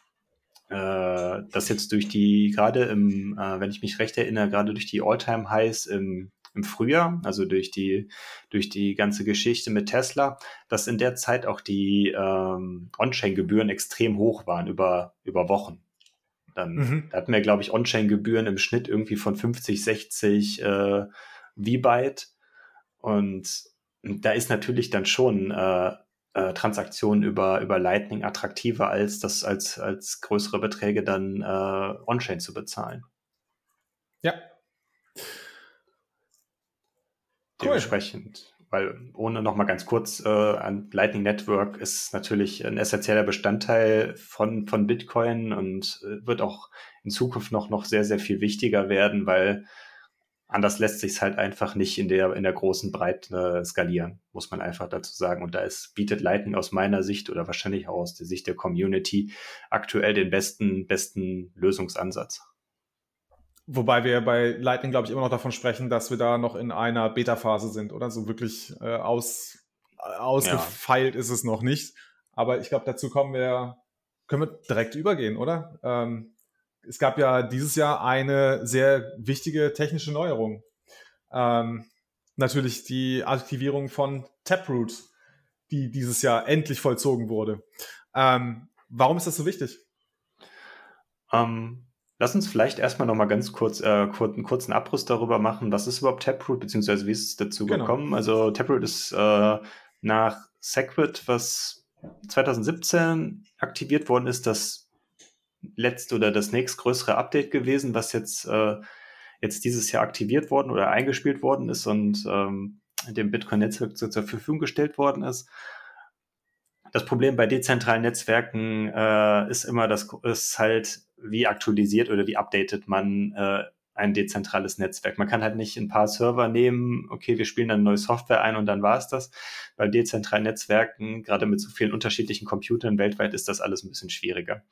äh, das jetzt durch die, gerade im, äh, wenn ich mich recht erinnere, gerade durch die All-Time-Highs im, im Frühjahr, also durch die, durch die ganze Geschichte mit Tesla, dass in der Zeit auch die ähm, On-Chain-Gebühren extrem hoch waren über, über Wochen. Dann mhm. da hatten wir, glaube ich, On-Chain-Gebühren im Schnitt irgendwie von 50, 60 äh, V-Byte. Und da ist natürlich dann schon äh, äh, Transaktionen über, über Lightning attraktiver, als das als, als größere Beträge dann äh, on-chain zu bezahlen. Ja. Dementsprechend, cool. weil ohne nochmal ganz kurz, äh, ein Lightning Network ist natürlich ein essentieller Bestandteil von, von Bitcoin und äh, wird auch in Zukunft noch, noch sehr, sehr viel wichtiger werden, weil anders lässt sich es halt einfach nicht in der, in der großen Breite skalieren, muss man einfach dazu sagen. Und da ist, bietet Lightning aus meiner Sicht oder wahrscheinlich auch aus der Sicht der Community aktuell den besten, besten Lösungsansatz. Wobei wir bei Lightning, glaube ich, immer noch davon sprechen, dass wir da noch in einer Beta-Phase sind, oder? So wirklich äh, aus, ausgefeilt ja. ist es noch nicht. Aber ich glaube, dazu kommen wir, können wir direkt übergehen, oder? Ähm, es gab ja dieses Jahr eine sehr wichtige technische Neuerung. Ähm, natürlich die Aktivierung von Taproot, die dieses Jahr endlich vollzogen wurde. Ähm, warum ist das so wichtig? Ähm, lass uns vielleicht erstmal noch mal ganz kurz, äh, kurz einen kurzen Abriss darüber machen, was ist überhaupt Taproot, beziehungsweise wie ist es dazu genau. gekommen. Also Taproot ist äh, nach Segwit, was 2017 aktiviert worden ist, das letzte oder das nächstgrößere Update gewesen, was jetzt, äh, jetzt dieses Jahr aktiviert worden oder eingespielt worden ist und ähm, dem Bitcoin-Netzwerk zur Verfügung gestellt worden ist. Das Problem bei dezentralen Netzwerken äh, ist immer, dass es halt, wie aktualisiert oder wie updatet man äh, ein dezentrales Netzwerk. Man kann halt nicht ein paar Server nehmen, okay, wir spielen dann neue Software ein und dann war es das. Bei dezentralen Netzwerken, gerade mit so vielen unterschiedlichen Computern weltweit, ist das alles ein bisschen schwieriger.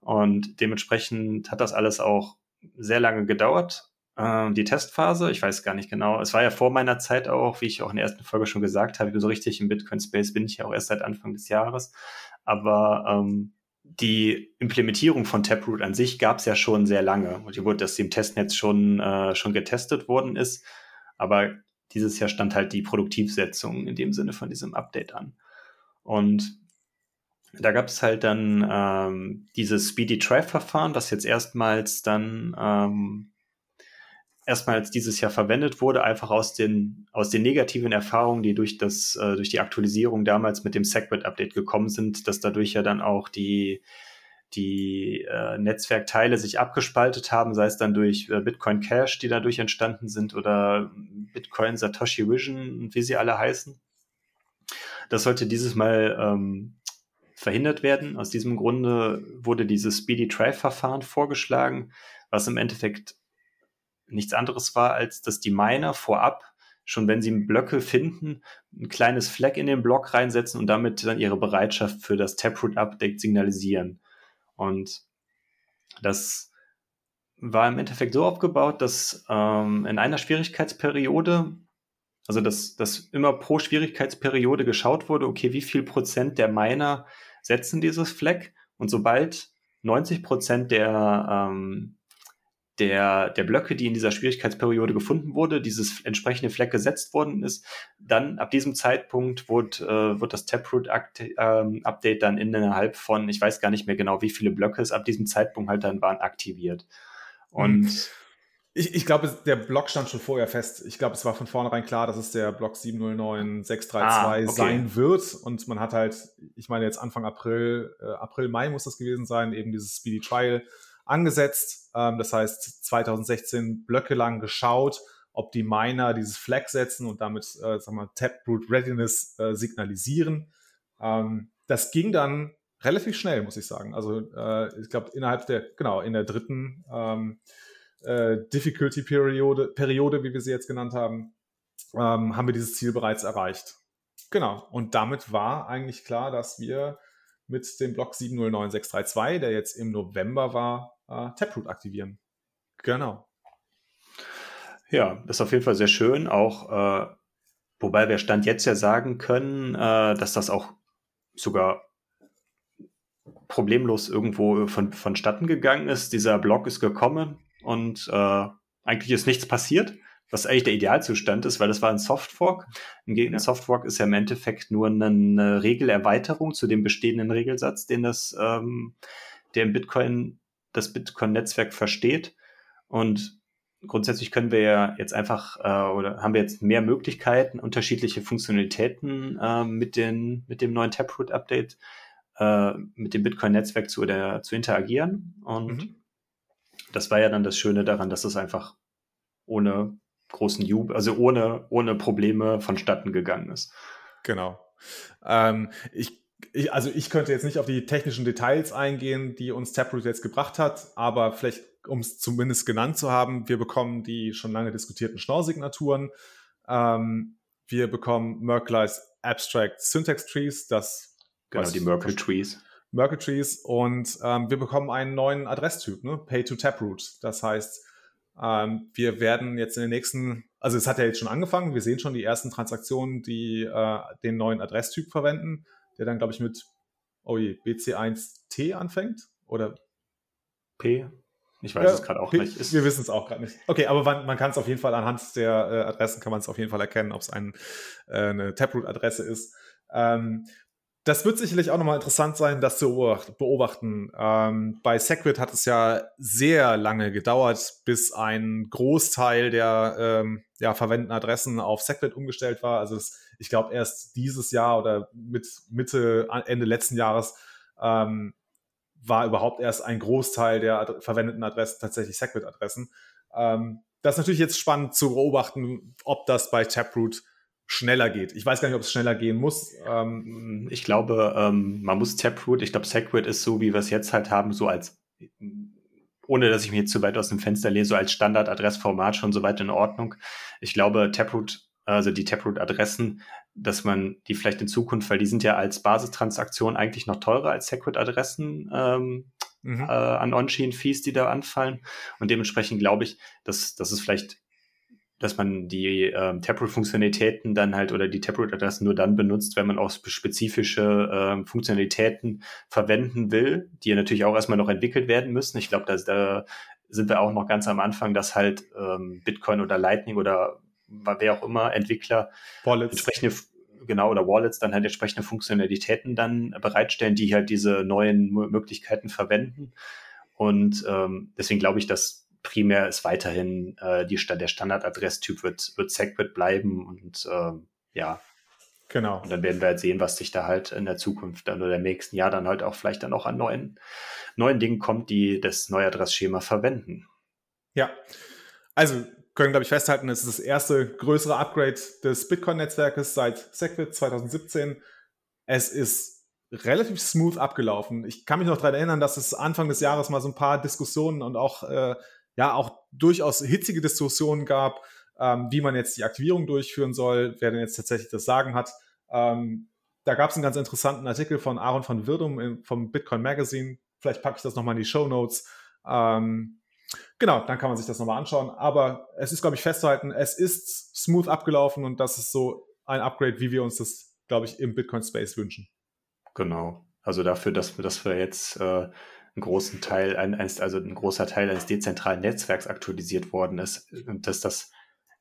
Und dementsprechend hat das alles auch sehr lange gedauert. Ähm, die Testphase, ich weiß gar nicht genau, es war ja vor meiner Zeit auch, wie ich auch in der ersten Folge schon gesagt habe, so richtig im Bitcoin-Space bin ich ja auch erst seit Anfang des Jahres. Aber ähm, die Implementierung von Taproot an sich gab es ja schon sehr lange. Und hier wurde, dass sie im Testnetz schon, äh, schon getestet worden ist. Aber dieses Jahr stand halt die Produktivsetzung in dem Sinne von diesem Update an. Und da gab es halt dann ähm, dieses Speedy Try-Verfahren, was jetzt erstmals dann ähm, erstmals dieses Jahr verwendet wurde, einfach aus den, aus den negativen Erfahrungen, die durch das, äh, durch die Aktualisierung damals mit dem Segwit-Update gekommen sind, dass dadurch ja dann auch die, die äh, Netzwerkteile sich abgespaltet haben, sei es dann durch äh, Bitcoin Cash, die dadurch entstanden sind, oder Bitcoin Satoshi Vision, wie sie alle heißen. Das sollte dieses Mal ähm, verhindert werden. Aus diesem Grunde wurde dieses Speedy Try-Verfahren vorgeschlagen, was im Endeffekt nichts anderes war, als dass die Miner vorab, schon wenn sie Blöcke finden, ein kleines Flag in den Block reinsetzen und damit dann ihre Bereitschaft für das Taproot-Update signalisieren. Und das war im Endeffekt so aufgebaut, dass ähm, in einer Schwierigkeitsperiode, also dass, dass immer pro Schwierigkeitsperiode geschaut wurde, okay, wie viel Prozent der Miner setzen dieses Flag und sobald 90 Prozent der, ähm, der, der Blöcke, die in dieser Schwierigkeitsperiode gefunden wurde, dieses entsprechende Fleck gesetzt worden ist, dann ab diesem Zeitpunkt wurde, äh, wird das Taproot-Update ähm, dann innerhalb von, ich weiß gar nicht mehr genau, wie viele Blöcke es ab diesem Zeitpunkt halt dann waren, aktiviert. Und mhm. ich, ich glaube, der Block stand schon vorher fest. Ich glaube, es war von vornherein klar, dass es der Block 709632 ah, okay. sein wird. Und man hat halt, ich meine jetzt Anfang April, äh, April, Mai muss das gewesen sein, eben dieses Speedy Trial angesetzt. Ähm, das heißt, 2016 Blöcke lang geschaut, ob die Miner dieses Flag setzen und damit, äh, Taproot Readiness äh, signalisieren. Ähm, das ging dann relativ schnell, muss ich sagen. Also äh, ich glaube, innerhalb der, genau, in der dritten ähm, äh, Difficulty-Periode, Periode, wie wir sie jetzt genannt haben, ähm, haben wir dieses Ziel bereits erreicht. Genau. Und damit war eigentlich klar, dass wir mit dem Block 709632, der jetzt im November war, äh, Taproot aktivieren. Genau. Ja, das ist auf jeden Fall sehr schön. Auch, äh, wobei wir Stand jetzt ja sagen können, äh, dass das auch sogar problemlos irgendwo von, vonstatten gegangen ist. Dieser Block ist gekommen und äh, eigentlich ist nichts passiert, was eigentlich der Idealzustand ist, weil das war ein Softfork. Im Gegenteil, ja. Softfork ist ja im Endeffekt nur eine Regelerweiterung zu dem bestehenden Regelsatz, den das ähm, der im Bitcoin das Bitcoin-Netzwerk versteht. Und grundsätzlich können wir ja jetzt einfach äh, oder haben wir jetzt mehr Möglichkeiten, unterschiedliche Funktionalitäten äh, mit, den, mit dem neuen Taproot-Update äh, mit dem Bitcoin-Netzwerk zu, zu interagieren. Und mhm. das war ja dann das Schöne daran, dass es einfach ohne großen Jubel, also ohne, ohne Probleme vonstatten gegangen ist. Genau. Ähm, ich ich, also ich könnte jetzt nicht auf die technischen Details eingehen, die uns Taproot jetzt gebracht hat, aber vielleicht, um es zumindest genannt zu haben, wir bekommen die schon lange diskutierten Schnorr-Signaturen. Ähm, wir bekommen Merkle's Abstract Syntax Trees, das genau die Merkle Trees. Merkle Trees und ähm, wir bekommen einen neuen Adresstyp, ne? Pay to Taproot. Das heißt, ähm, wir werden jetzt in den nächsten, also es hat ja jetzt schon angefangen, wir sehen schon die ersten Transaktionen, die äh, den neuen Adresstyp verwenden der dann, glaube ich, mit oh je, BC1T anfängt? Oder P? Ich weiß ja, es gerade auch P nicht. Ist wir wissen es auch gerade nicht. Okay, aber man, man kann es auf jeden Fall anhand der äh, Adressen kann man es auf jeden Fall erkennen, ob es ein, äh, eine Taproot-Adresse ist. Ähm, das wird sicherlich auch nochmal interessant sein, das zu beobachten. Ähm, bei Segwit hat es ja sehr lange gedauert, bis ein Großteil der ähm, ja, verwendeten Adressen auf Segwit umgestellt war. Also das, ich glaube erst dieses Jahr oder mit Mitte, Ende letzten Jahres ähm, war überhaupt erst ein Großteil der ad verwendeten Adressen tatsächlich Segwit-Adressen. Ähm, das ist natürlich jetzt spannend zu beobachten, ob das bei Taproot schneller geht. Ich weiß gar nicht, ob es schneller gehen muss. Ähm, ich glaube, ähm, man muss Taproot, ich glaube, Segwit ist so, wie wir es jetzt halt haben, so als ohne dass ich mich jetzt zu weit aus dem Fenster lese, so als Standardadressformat schon so weit in Ordnung. Ich glaube, Taproot, also die Taproot-Adressen, dass man die vielleicht in Zukunft, weil die sind ja als Basistransaktion eigentlich noch teurer als Segwit-Adressen ähm, mhm. äh, an On-Chain-Fees, die da anfallen. Und dementsprechend glaube ich, dass, dass es vielleicht dass man die ähm, Taproot-Funktionalitäten dann halt oder die Taproot-Adressen nur dann benutzt, wenn man auch spezifische ähm, Funktionalitäten verwenden will, die ja natürlich auch erstmal noch entwickelt werden müssen. Ich glaube, da sind wir auch noch ganz am Anfang, dass halt ähm, Bitcoin oder Lightning oder wer auch immer Entwickler Wallets. entsprechende genau oder Wallets dann halt entsprechende Funktionalitäten dann bereitstellen, die halt diese neuen Möglichkeiten verwenden. Und ähm, deswegen glaube ich, dass primär ist weiterhin äh, die, der Standardadresstyp wird, wird Segwit bleiben und äh, ja. Genau. Und dann werden wir halt sehen, was sich da halt in der Zukunft dann oder im nächsten Jahr dann halt auch vielleicht dann auch an neuen, neuen Dingen kommt, die das neue Adressschema verwenden. Ja. Also können, glaube ich, festhalten, es ist das erste größere Upgrade des Bitcoin-Netzwerkes seit Segwit 2017. Es ist relativ smooth abgelaufen. Ich kann mich noch daran erinnern, dass es Anfang des Jahres mal so ein paar Diskussionen und auch äh, ja auch durchaus hitzige Diskussionen gab, ähm, wie man jetzt die Aktivierung durchführen soll, wer denn jetzt tatsächlich das Sagen hat. Ähm, da gab es einen ganz interessanten Artikel von Aaron von Wirdum vom Bitcoin Magazine. Vielleicht packe ich das nochmal in die Show Notes. Ähm, genau, dann kann man sich das nochmal anschauen. Aber es ist, glaube ich, festzuhalten, es ist smooth abgelaufen und das ist so ein Upgrade, wie wir uns das, glaube ich, im Bitcoin-Space wünschen. Genau. Also dafür, dass wir, dass wir jetzt äh, einen großen Teil, ein, also ein großer Teil eines dezentralen Netzwerks aktualisiert worden ist und dass das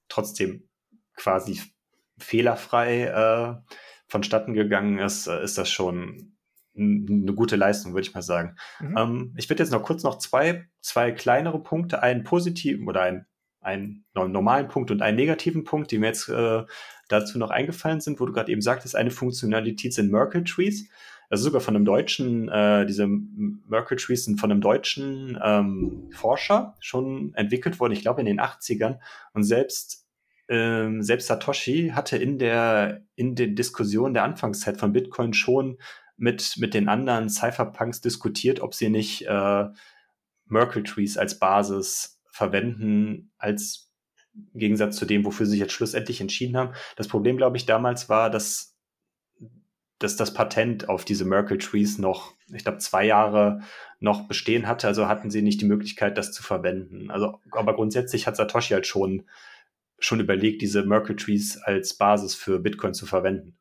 trotzdem quasi fehlerfrei äh, vonstatten gegangen ist, äh, ist das schon eine gute Leistung, würde ich mal sagen. Mhm. Ähm, ich würde jetzt noch kurz noch zwei, zwei kleinere Punkte, einen positiven oder einen, einen normalen Punkt und einen negativen Punkt, die mir jetzt äh, dazu noch eingefallen sind, wo du gerade eben sagtest, eine Funktionalität sind Merkle Trees also sogar von einem deutschen, äh, diese Merkle Trees sind von einem deutschen ähm, Forscher schon entwickelt worden, ich glaube in den 80ern. Und selbst, ähm, selbst Satoshi hatte in der, in den Diskussionen der Anfangszeit von Bitcoin schon mit, mit den anderen Cypherpunks diskutiert, ob sie nicht äh, Merkle Trees als Basis verwenden, als im Gegensatz zu dem, wofür sie sich jetzt schlussendlich entschieden haben. Das Problem, glaube ich, damals war, dass dass das Patent auf diese Merkle Trees noch, ich glaube, zwei Jahre noch bestehen hatte. Also hatten sie nicht die Möglichkeit, das zu verwenden. Also, aber grundsätzlich hat Satoshi halt schon, schon überlegt, diese Merkle Trees als Basis für Bitcoin zu verwenden.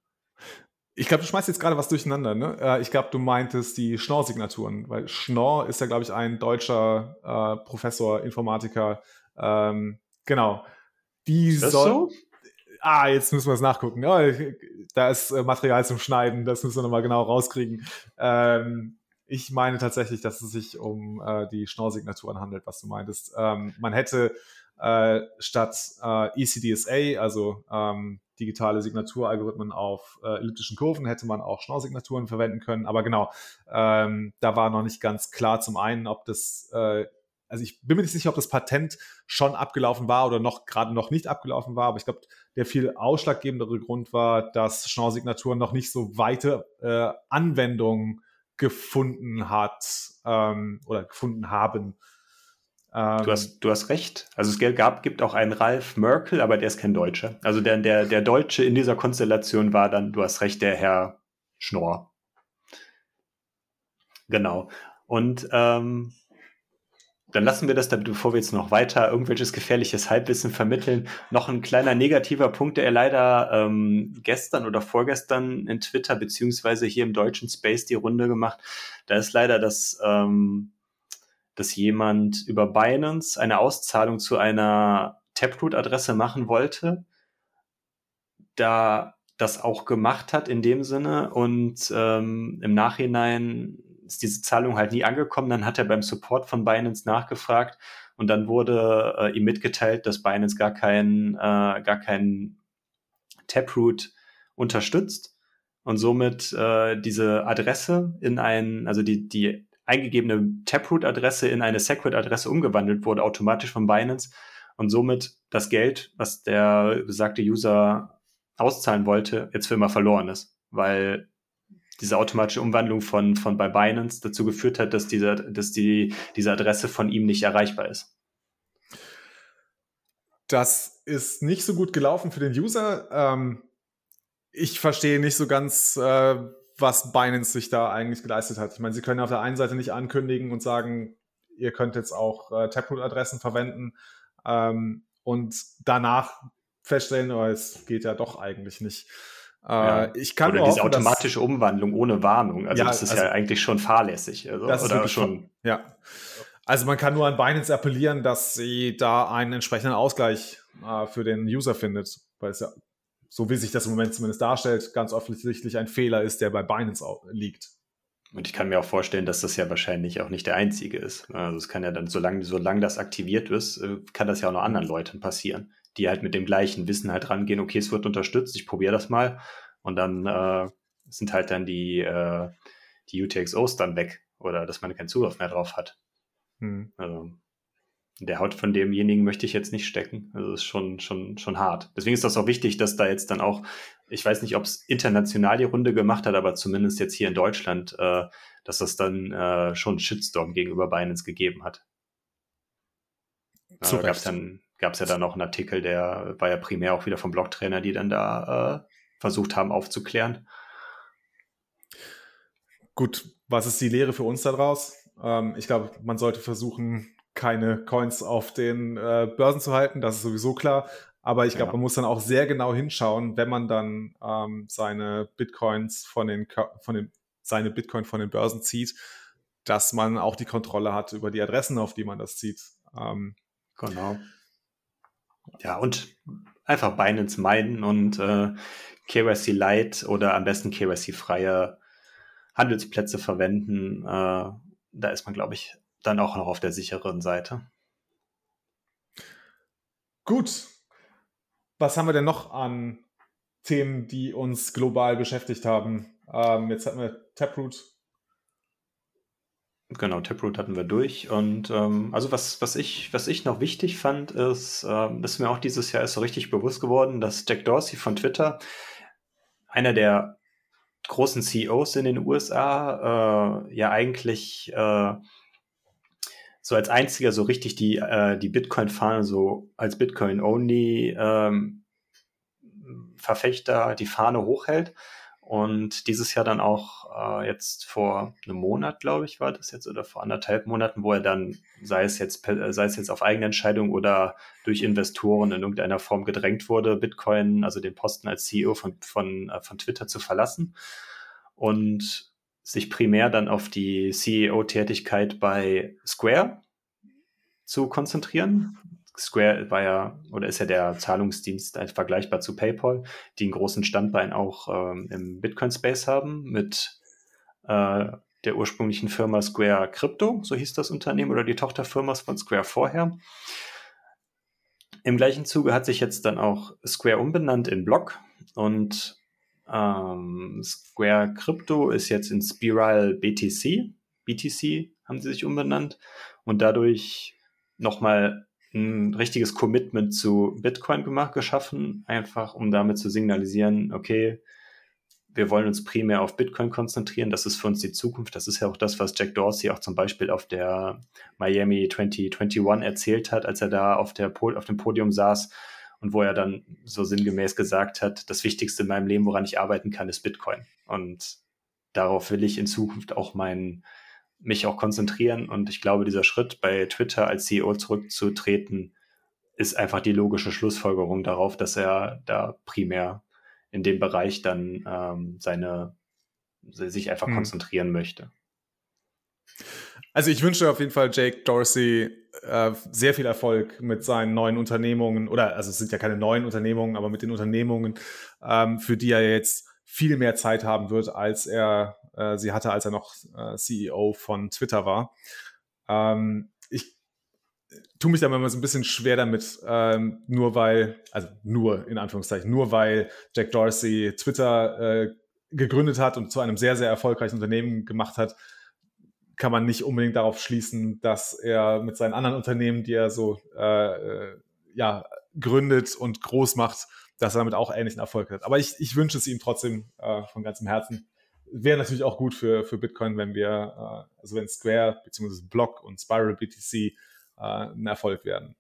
Ich glaube, du schmeißt jetzt gerade was durcheinander, ne? Äh, ich glaube, du meintest die Schnorr-Signaturen, weil Schnorr ist ja, glaube ich, ein deutscher äh, Professor, Informatiker. Ähm, genau. Die ist das so? ah, jetzt müssen wir es nachgucken. Oh, da ist äh, Material zum Schneiden, das müssen wir nochmal genau rauskriegen. Ähm, ich meine tatsächlich, dass es sich um äh, die Schnorr-Signaturen handelt, was du meintest. Ähm, man hätte äh, statt äh, ECDSA, also ähm, digitale Signaturalgorithmen auf äh, elliptischen Kurven, hätte man auch Schnorr-Signaturen verwenden können. Aber genau, ähm, da war noch nicht ganz klar zum einen, ob das äh, also ich bin mir nicht sicher, ob das Patent schon abgelaufen war oder noch gerade noch nicht abgelaufen war, aber ich glaube, der viel ausschlaggebendere Grund war, dass Schnorr-Signaturen noch nicht so weite äh, Anwendungen gefunden hat ähm, oder gefunden haben. Ähm, du, hast, du hast recht. Also es gab, gibt auch einen Ralf Merkel, aber der ist kein Deutscher. Also der, der, der Deutsche in dieser Konstellation war dann, du hast recht, der Herr Schnorr. Genau. Und ähm, dann lassen wir das, bevor wir jetzt noch weiter irgendwelches gefährliches Halbwissen vermitteln. Noch ein kleiner negativer Punkt, der leider ähm, gestern oder vorgestern in Twitter beziehungsweise hier im deutschen Space die Runde gemacht. Da ist leider das, ähm, dass jemand über Binance eine Auszahlung zu einer Taproot-Adresse machen wollte, da das auch gemacht hat in dem Sinne und ähm, im Nachhinein ist diese Zahlung halt nie angekommen. Dann hat er beim Support von Binance nachgefragt und dann wurde äh, ihm mitgeteilt, dass Binance gar keinen äh, gar keinen Taproot unterstützt und somit äh, diese Adresse in ein, also die, die eingegebene Taproot-Adresse in eine Segwit-Adresse umgewandelt wurde, automatisch von Binance und somit das Geld, was der besagte User auszahlen wollte, jetzt für immer verloren ist, weil diese automatische Umwandlung von, von bei Binance dazu geführt hat, dass, dieser, dass die, diese Adresse von ihm nicht erreichbar ist. Das ist nicht so gut gelaufen für den User. Ähm, ich verstehe nicht so ganz, äh, was Binance sich da eigentlich geleistet hat. Ich meine, sie können auf der einen Seite nicht ankündigen und sagen, ihr könnt jetzt auch äh, Taproot-Adressen verwenden ähm, und danach feststellen, oh, es geht ja doch eigentlich nicht. Äh, ja. ich kann oder diese hoffen, automatische dass, Umwandlung ohne Warnung. Also ja, das ist also, ja eigentlich schon fahrlässig. Also, das oder schon. Ja. Also man kann nur an Binance appellieren, dass sie da einen entsprechenden Ausgleich äh, für den User findet, weil es ja, so wie sich das im Moment zumindest darstellt, ganz offensichtlich ein Fehler ist, der bei Binance liegt. Und ich kann mir auch vorstellen, dass das ja wahrscheinlich auch nicht der einzige ist. Also es kann ja dann, solange, solange das aktiviert ist, äh, kann das ja auch noch anderen Leuten passieren, die halt mit dem gleichen Wissen halt rangehen, okay, es wird unterstützt, ich probiere das mal. Und dann äh, sind halt dann die, äh, die UTXOs dann weg oder dass man keinen Zugriff mehr drauf hat. Hm. Also, der Haut von demjenigen möchte ich jetzt nicht stecken. Also das ist schon, schon, schon hart. Deswegen ist das auch wichtig, dass da jetzt dann auch, ich weiß nicht, ob es international die Runde gemacht hat, aber zumindest jetzt hier in Deutschland, äh, dass das dann äh, schon Shitstorm gegenüber Binance gegeben hat. Da gab es dann gab es ja dann noch einen Artikel, der war ja primär auch wieder vom Blogtrainer, die dann da äh, versucht haben aufzuklären. Gut, was ist die Lehre für uns daraus? Ähm, ich glaube, man sollte versuchen, keine Coins auf den äh, Börsen zu halten, das ist sowieso klar. Aber ich glaube, ja. man muss dann auch sehr genau hinschauen, wenn man dann ähm, seine Bitcoins von den, von den, seine Bitcoin von den Börsen zieht, dass man auch die Kontrolle hat über die Adressen, auf die man das zieht. Ähm, genau. Ja, und einfach Binance meiden und äh, KYC Light oder am besten KYC freie Handelsplätze verwenden. Äh, da ist man, glaube ich, dann auch noch auf der sicheren Seite. Gut. Was haben wir denn noch an Themen, die uns global beschäftigt haben? Ähm, jetzt hatten wir Taproot. Genau, Taproot hatten wir durch. Und ähm, also was, was, ich, was ich noch wichtig fand, ist, ähm, ist mir auch dieses Jahr ist so richtig bewusst geworden, dass Jack Dorsey von Twitter, einer der großen CEOs in den USA, äh, ja eigentlich äh, so als einziger so richtig die, äh, die Bitcoin-Fahne so als Bitcoin-only ähm, Verfechter die Fahne hochhält. Und dieses Jahr dann auch äh, jetzt vor einem Monat, glaube ich, war das jetzt, oder vor anderthalb Monaten, wo er dann, sei es jetzt, sei es jetzt auf eigene Entscheidung oder durch Investoren in irgendeiner Form gedrängt wurde, Bitcoin, also den Posten als CEO von, von, äh, von Twitter zu verlassen. Und sich primär dann auf die CEO-Tätigkeit bei Square zu konzentrieren. Square war ja oder ist ja der Zahlungsdienst vergleichbar zu PayPal, die einen großen Standbein auch ähm, im Bitcoin-Space haben mit äh, der ursprünglichen Firma Square Crypto, so hieß das Unternehmen, oder die Tochterfirma von Square vorher. Im gleichen Zuge hat sich jetzt dann auch Square umbenannt in Block und ähm, Square Crypto ist jetzt in Spiral BTC. BTC haben sie sich umbenannt. Und dadurch nochmal ein richtiges Commitment zu Bitcoin gemacht, geschaffen, einfach um damit zu signalisieren, okay, wir wollen uns primär auf Bitcoin konzentrieren, das ist für uns die Zukunft, das ist ja auch das, was Jack Dorsey auch zum Beispiel auf der Miami 2021 erzählt hat, als er da auf, der, auf dem Podium saß und wo er dann so sinngemäß gesagt hat, das Wichtigste in meinem Leben, woran ich arbeiten kann, ist Bitcoin. Und darauf will ich in Zukunft auch mein, mich auch konzentrieren. Und ich glaube, dieser Schritt bei Twitter als CEO zurückzutreten, ist einfach die logische Schlussfolgerung darauf, dass er da primär in dem Bereich dann ähm, seine sich einfach hm. konzentrieren möchte. Also ich wünsche auf jeden Fall Jake Dorsey äh, sehr viel Erfolg mit seinen neuen Unternehmungen oder also es sind ja keine neuen Unternehmungen, aber mit den Unternehmungen, ähm, für die er jetzt viel mehr Zeit haben wird, als er äh, sie hatte, als er noch äh, CEO von Twitter war. Ähm, ich tue mich da immer so ein bisschen schwer damit, ähm, nur weil, also nur in Anführungszeichen, nur weil Jack Dorsey Twitter äh, gegründet hat und zu einem sehr, sehr erfolgreichen Unternehmen gemacht hat, kann man nicht unbedingt darauf schließen, dass er mit seinen anderen Unternehmen, die er so äh, äh, ja, gründet und groß macht, dass er damit auch ähnlichen Erfolg hat. Aber ich, ich wünsche es ihm trotzdem äh, von ganzem Herzen. wäre natürlich auch gut für, für Bitcoin, wenn wir, äh, also wenn Square bzw. Block und Spiral BTC äh, ein Erfolg werden.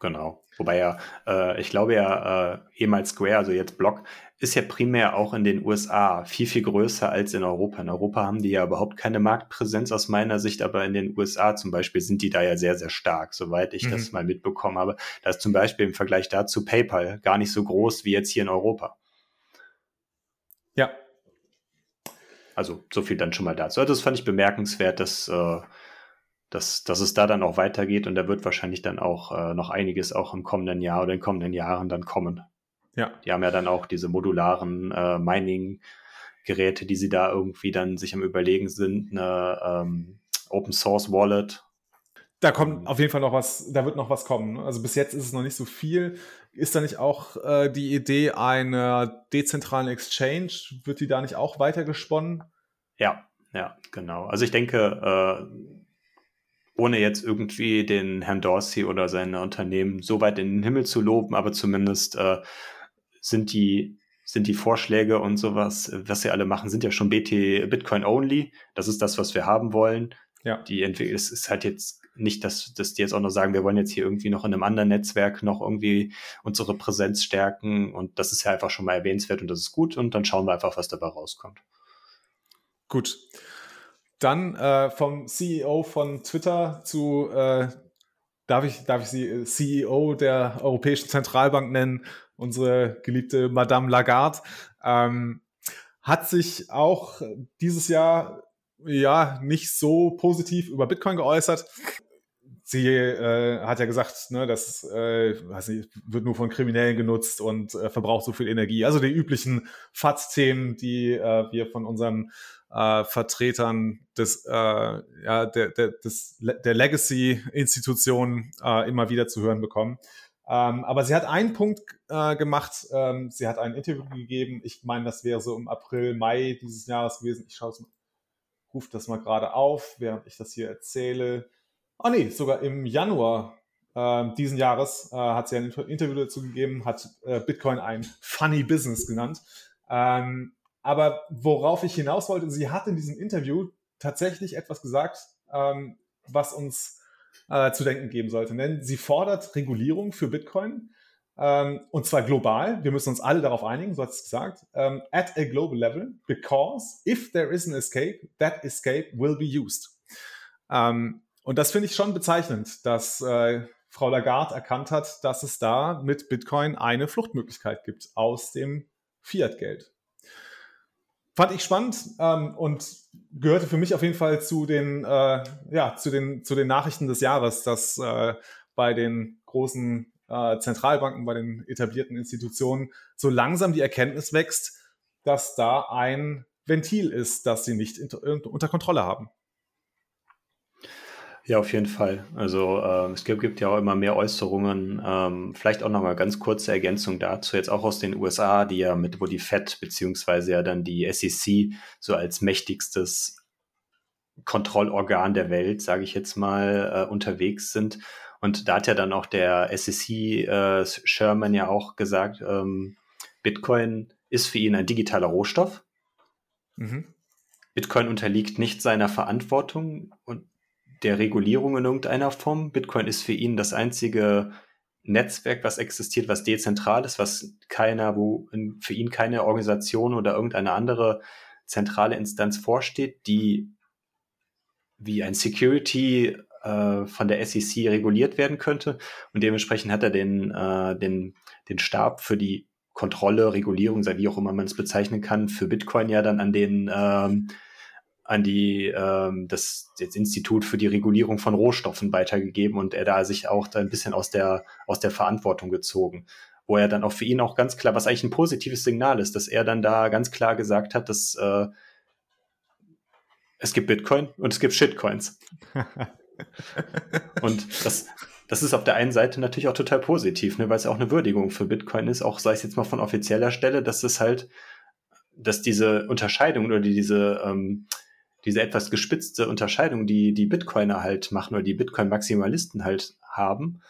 Genau. Wobei ja, äh, ich glaube ja, äh, ehemals Square, also jetzt Block, ist ja primär auch in den USA viel, viel größer als in Europa. In Europa haben die ja überhaupt keine Marktpräsenz aus meiner Sicht, aber in den USA zum Beispiel sind die da ja sehr, sehr stark, soweit ich mhm. das mal mitbekommen habe. Da ist zum Beispiel im Vergleich dazu PayPal gar nicht so groß wie jetzt hier in Europa. Ja. Also so viel dann schon mal dazu. Also das fand ich bemerkenswert, dass, äh, dass, dass es da dann auch weitergeht und da wird wahrscheinlich dann auch äh, noch einiges auch im kommenden Jahr oder in den kommenden Jahren dann kommen. Ja. Die haben ja dann auch diese modularen äh, Mining-Geräte, die sie da irgendwie dann sich am Überlegen sind, eine ähm, Open Source Wallet. Da kommt auf jeden Fall noch was, da wird noch was kommen. Also bis jetzt ist es noch nicht so viel. Ist da nicht auch äh, die Idee einer dezentralen Exchange? Wird die da nicht auch weiter gesponnen? Ja, ja, genau. Also ich denke, äh, ohne jetzt irgendwie den Herrn Dorsey oder seine Unternehmen so weit in den Himmel zu loben, aber zumindest äh, sind die, sind die Vorschläge und sowas, was sie alle machen, sind ja schon BT, Bitcoin only. Das ist das, was wir haben wollen. Ja. Die es ist halt jetzt nicht, dass, dass die jetzt auch noch sagen, wir wollen jetzt hier irgendwie noch in einem anderen Netzwerk noch irgendwie unsere Präsenz stärken. Und das ist ja einfach schon mal erwähnenswert und das ist gut. Und dann schauen wir einfach, was dabei rauskommt. Gut. Dann äh, vom CEO von Twitter zu, äh, darf, ich, darf ich Sie äh, CEO der Europäischen Zentralbank nennen, unsere geliebte Madame Lagarde, ähm, hat sich auch dieses Jahr ja nicht so positiv über Bitcoin geäußert. Sie äh, hat ja gesagt, ne, das äh, weiß nicht, wird nur von Kriminellen genutzt und äh, verbraucht so viel Energie. Also die üblichen FATS-Themen, die äh, wir von unseren äh, Vertretern des, äh, ja, der, der, des, der Legacy-Institutionen äh, immer wieder zu hören bekommen. Ähm, aber sie hat einen Punkt äh, gemacht. Ähm, sie hat ein Interview gegeben. Ich meine, das wäre so im April, Mai dieses Jahres gewesen. Ich schaue es mal, rufe das mal gerade auf, während ich das hier erzähle. Ah nee, sogar im Januar äh, diesen Jahres äh, hat sie ein Interview dazu gegeben, hat äh, Bitcoin ein funny Business genannt. Ähm, aber worauf ich hinaus wollte, sie hat in diesem Interview tatsächlich etwas gesagt, ähm, was uns äh, zu denken geben sollte. Denn sie fordert Regulierung für Bitcoin ähm, und zwar global. Wir müssen uns alle darauf einigen, so hat es gesagt, ähm, at a global level, because if there is an escape, that escape will be used. Ähm, und das finde ich schon bezeichnend, dass äh, Frau Lagarde erkannt hat, dass es da mit Bitcoin eine Fluchtmöglichkeit gibt aus dem Fiat-Geld. Fand ich spannend ähm, und gehörte für mich auf jeden Fall zu den, äh, ja, zu den, zu den Nachrichten des Jahres, dass äh, bei den großen äh, Zentralbanken, bei den etablierten Institutionen so langsam die Erkenntnis wächst, dass da ein Ventil ist, das sie nicht unter Kontrolle haben. Ja, auf jeden Fall. Also äh, es gibt, gibt, ja auch immer mehr Äußerungen. Ähm, vielleicht auch noch mal ganz kurze Ergänzung dazu, jetzt auch aus den USA, die ja mit, wo die Fed beziehungsweise ja dann die SEC so als mächtigstes Kontrollorgan der Welt, sage ich jetzt mal, äh, unterwegs sind. Und da hat ja dann auch der SEC äh, Sherman ja auch gesagt, ähm, Bitcoin ist für ihn ein digitaler Rohstoff. Mhm. Bitcoin unterliegt nicht seiner Verantwortung und der Regulierung in irgendeiner Form. Bitcoin ist für ihn das einzige Netzwerk, was existiert, was dezentral ist, was keiner, wo für ihn keine Organisation oder irgendeine andere zentrale Instanz vorsteht, die wie ein Security äh, von der SEC reguliert werden könnte. Und dementsprechend hat er den, äh, den, den Stab für die Kontrolle, Regulierung, sei wie auch immer man es bezeichnen kann, für Bitcoin ja dann an den ähm, an die ähm, das, das Institut für die Regulierung von Rohstoffen weitergegeben und er da sich auch da ein bisschen aus der aus der Verantwortung gezogen, wo er dann auch für ihn auch ganz klar, was eigentlich ein positives Signal ist, dass er dann da ganz klar gesagt hat, dass äh, es gibt Bitcoin und es gibt Shitcoins. [laughs] und das das ist auf der einen Seite natürlich auch total positiv, ne, weil es auch eine Würdigung für Bitcoin ist, auch sei es jetzt mal von offizieller Stelle, dass es halt, dass diese Unterscheidung oder diese ähm, diese etwas gespitzte Unterscheidung, die die Bitcoiner halt machen oder die Bitcoin-Maximalisten halt haben,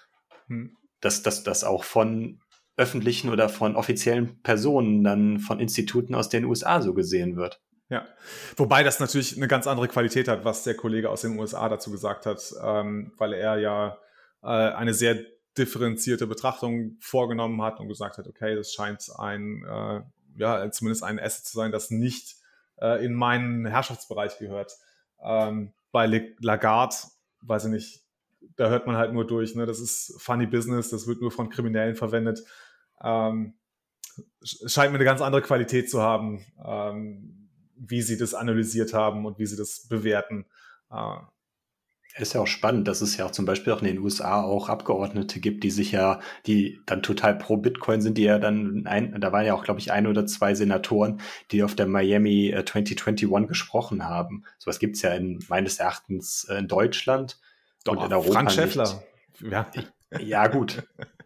hm. dass das auch von öffentlichen oder von offiziellen Personen dann von Instituten aus den USA so gesehen wird. Ja, wobei das natürlich eine ganz andere Qualität hat, was der Kollege aus den USA dazu gesagt hat, ähm, weil er ja äh, eine sehr differenzierte Betrachtung vorgenommen hat und gesagt hat, okay, das scheint ein, äh, ja, zumindest ein Asset zu sein, das nicht äh, in meinen Herrschaftsbereich gehört. Ähm, bei Lagarde, weiß ich nicht, da hört man halt nur durch, ne? das ist funny business, das wird nur von Kriminellen verwendet. Ähm, scheint mir eine ganz andere Qualität zu haben. Ähm, wie sie das analysiert haben und wie sie das bewerten. Äh, ist ja auch spannend, dass es ja auch zum Beispiel auch in den USA auch Abgeordnete gibt, die sich ja, die dann total pro Bitcoin sind, die ja dann, ein, da waren ja auch, glaube ich, ein oder zwei Senatoren, die auf der Miami 2021 äh, gesprochen haben. Sowas gibt es ja in, meines Erachtens äh, in Deutschland Doch, und in Europa Frank Schäffler. Ja. ja, gut.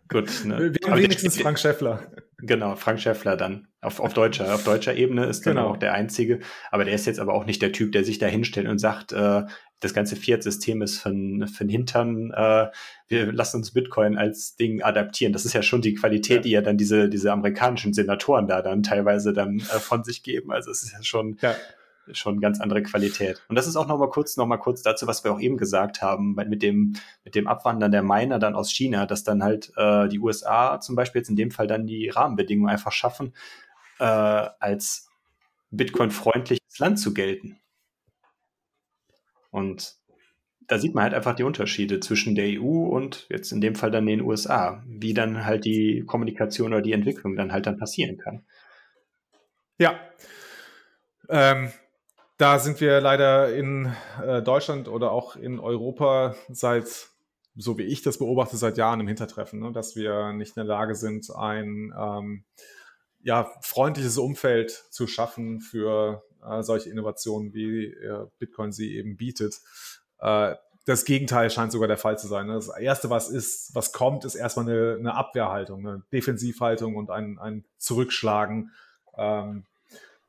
gut ne? Wenigstens Frank Schäffler. Genau, Frank Schäffler dann. Auf, auf, deutscher, auf deutscher Ebene ist dann genau. auch der Einzige. Aber der ist jetzt aber auch nicht der Typ, der sich da hinstellt und sagt, äh, das ganze Fiat-System ist von, von Hintern, äh, wir lassen uns Bitcoin als Ding adaptieren. Das ist ja schon die Qualität, ja. die ja dann diese, diese amerikanischen Senatoren da dann teilweise dann äh, von sich geben. Also es ist ja schon, ja schon ganz andere Qualität. Und das ist auch noch mal kurz, noch mal kurz dazu, was wir auch eben gesagt haben, mit dem, mit dem Abwandern der Miner dann aus China, dass dann halt äh, die USA zum Beispiel jetzt in dem Fall dann die Rahmenbedingungen einfach schaffen, äh, als Bitcoin-freundliches Land zu gelten. Und da sieht man halt einfach die Unterschiede zwischen der EU und jetzt in dem Fall dann den USA, wie dann halt die Kommunikation oder die Entwicklung dann halt dann passieren kann. Ja. Ähm, da sind wir leider in äh, Deutschland oder auch in Europa seit, so wie ich das beobachte, seit Jahren im Hintertreffen, ne? dass wir nicht in der Lage sind, ein ähm, ja, freundliches Umfeld zu schaffen für äh, solche Innovationen, wie äh, Bitcoin sie eben bietet. Äh, das Gegenteil scheint sogar der Fall zu sein. Ne? Das Erste, was ist, was kommt, ist erstmal eine, eine Abwehrhaltung, eine Defensivhaltung und ein, ein Zurückschlagen. Ähm,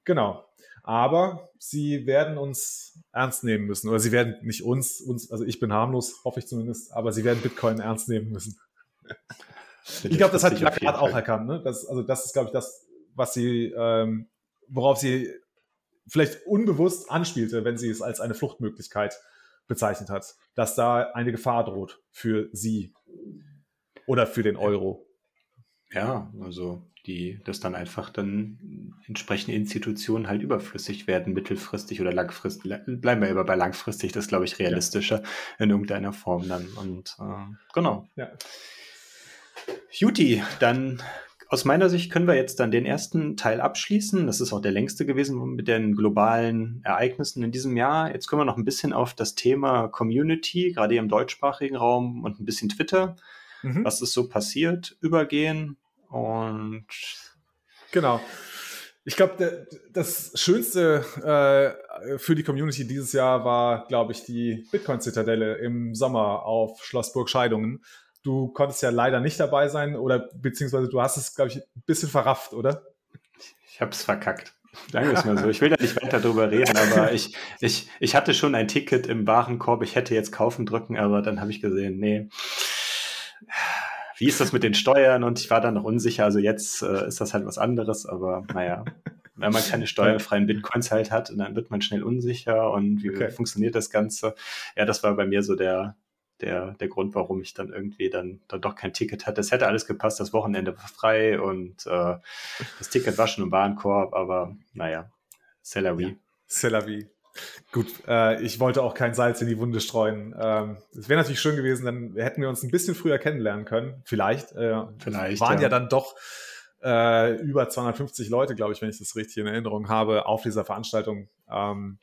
genau. Aber sie werden uns ernst nehmen müssen. Oder sie werden nicht uns, uns, also ich bin harmlos, hoffe ich zumindest, aber sie werden Bitcoin ernst nehmen müssen. ich glaube, das hat Lagarde auch erkannt. Ne? Das, also das ist, glaube ich, das, was sie, ähm, worauf sie vielleicht unbewusst anspielte, wenn sie es als eine Fluchtmöglichkeit bezeichnet hat, dass da eine Gefahr droht für sie oder für den Euro. Ja, also die, dass dann einfach dann entsprechende Institutionen halt überflüssig werden, mittelfristig oder langfristig. Bleiben wir aber bei langfristig, das glaube ich realistischer ja. in irgendeiner Form dann. Und äh, genau. Ja. Juti, dann aus meiner Sicht können wir jetzt dann den ersten Teil abschließen. Das ist auch der längste gewesen mit den globalen Ereignissen in diesem Jahr. Jetzt können wir noch ein bisschen auf das Thema Community, gerade hier im deutschsprachigen Raum und ein bisschen Twitter, mhm. was ist so passiert, übergehen. Und genau. Ich glaube, das Schönste äh, für die Community dieses Jahr war, glaube ich, die Bitcoin-Zitadelle im Sommer auf Schloss Burg Scheidungen. Du konntest ja leider nicht dabei sein oder beziehungsweise du hast es, glaube ich, ein bisschen verrafft, oder? Ich habe es verkackt. Sagen wir es mal so. Ich will da nicht weiter drüber reden, aber [laughs] ich, ich, ich hatte schon ein Ticket im Warenkorb. Ich hätte jetzt kaufen drücken, aber dann habe ich gesehen, nee wie ist das mit den Steuern? Und ich war dann noch unsicher. Also jetzt äh, ist das halt was anderes, aber naja, wenn man keine steuerfreien Bitcoins halt hat, dann wird man schnell unsicher und wie okay. funktioniert das Ganze? Ja, das war bei mir so der, der, der Grund, warum ich dann irgendwie dann, dann doch kein Ticket hatte. Es hätte alles gepasst, das Wochenende war frei und äh, das Ticket war schon im Warenkorb, aber naja, Celery. Ja. Celery. Gut, äh, ich wollte auch kein Salz in die Wunde streuen. Ähm, es wäre natürlich schön gewesen, dann hätten wir uns ein bisschen früher kennenlernen können. Vielleicht. Äh, Vielleicht. Waren ja. ja dann doch äh, über 250 Leute, glaube ich, wenn ich das richtig in Erinnerung habe, auf dieser Veranstaltung. Ähm,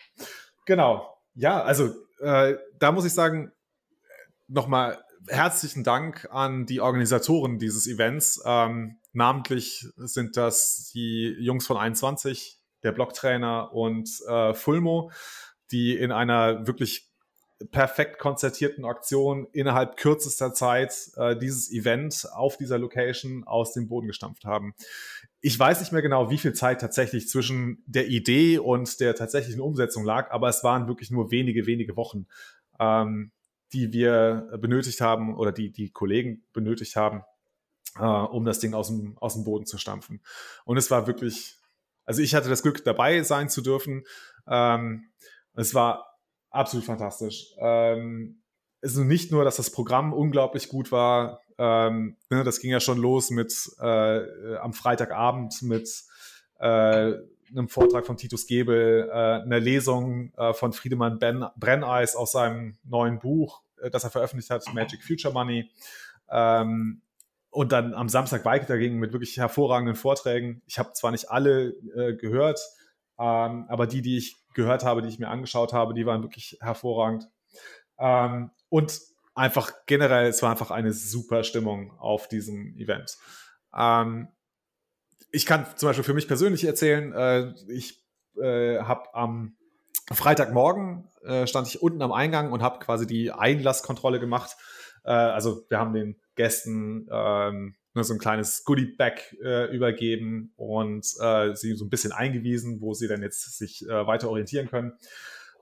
genau. Ja, also äh, da muss ich sagen, nochmal herzlichen Dank an die Organisatoren dieses Events. Ähm, namentlich sind das die Jungs von 21, der Blocktrainer und äh, Fulmo, die in einer wirklich perfekt konzertierten Aktion innerhalb kürzester Zeit äh, dieses Event auf dieser Location aus dem Boden gestampft haben. Ich weiß nicht mehr genau, wie viel Zeit tatsächlich zwischen der Idee und der tatsächlichen Umsetzung lag, aber es waren wirklich nur wenige, wenige Wochen, ähm, die wir benötigt haben oder die die Kollegen benötigt haben, äh, um das Ding aus dem, aus dem Boden zu stampfen. Und es war wirklich Also ich hatte das Glück, dabei sein zu dürfen. Ähm, es war absolut fantastisch. Ähm, es ist nicht nur, dass das Programm unglaublich gut war. Ähm, ne, das ging ja schon los mit äh, am Freitagabend mit äh, einem Vortrag von Titus Gebel, äh, einer Lesung äh, von Friedemann ben Brenneis aus seinem neuen Buch, äh, das er veröffentlicht hat, Magic Future Money. Ähm, und dann am Samstag weiterging mit wirklich hervorragenden Vorträgen. Ich habe zwar nicht alle äh, gehört, ähm, aber die, die ich gehört habe, die ich mir angeschaut habe, die waren wirklich hervorragend. Ähm, und einfach generell, es war einfach eine super Stimmung auf diesem Event. Ähm, ich kann zum Beispiel für mich persönlich erzählen, äh, ich äh, habe am Freitagmorgen äh, stand ich unten am Eingang und habe quasi die Einlasskontrolle gemacht. Äh, also wir haben den Gästen ähm, nur so ein kleines Goodie-Bag äh, übergeben und äh, sie so ein bisschen eingewiesen, wo sie dann jetzt sich äh, weiter orientieren können.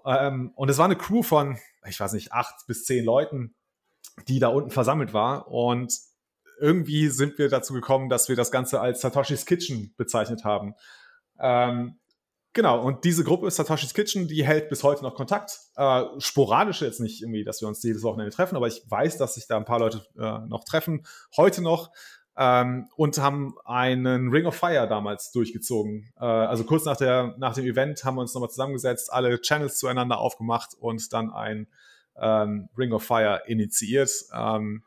Ähm, und es war eine Crew von, ich weiß nicht, acht bis zehn Leuten, die da unten versammelt war. Und irgendwie sind wir dazu gekommen, dass wir das Ganze als Satoshis Kitchen bezeichnet haben. Ähm, genau, und diese Gruppe Satoshis Kitchen, die hält bis heute noch Kontakt. Äh, sporadisch jetzt nicht irgendwie, dass wir uns jedes Wochenende treffen, aber ich weiß, dass sich da ein paar Leute äh, noch treffen, heute noch. Ähm, und haben einen Ring of Fire damals durchgezogen. Äh, also kurz nach, der, nach dem Event haben wir uns nochmal zusammengesetzt, alle Channels zueinander aufgemacht und dann ein ähm, Ring of Fire initiiert. Ähm,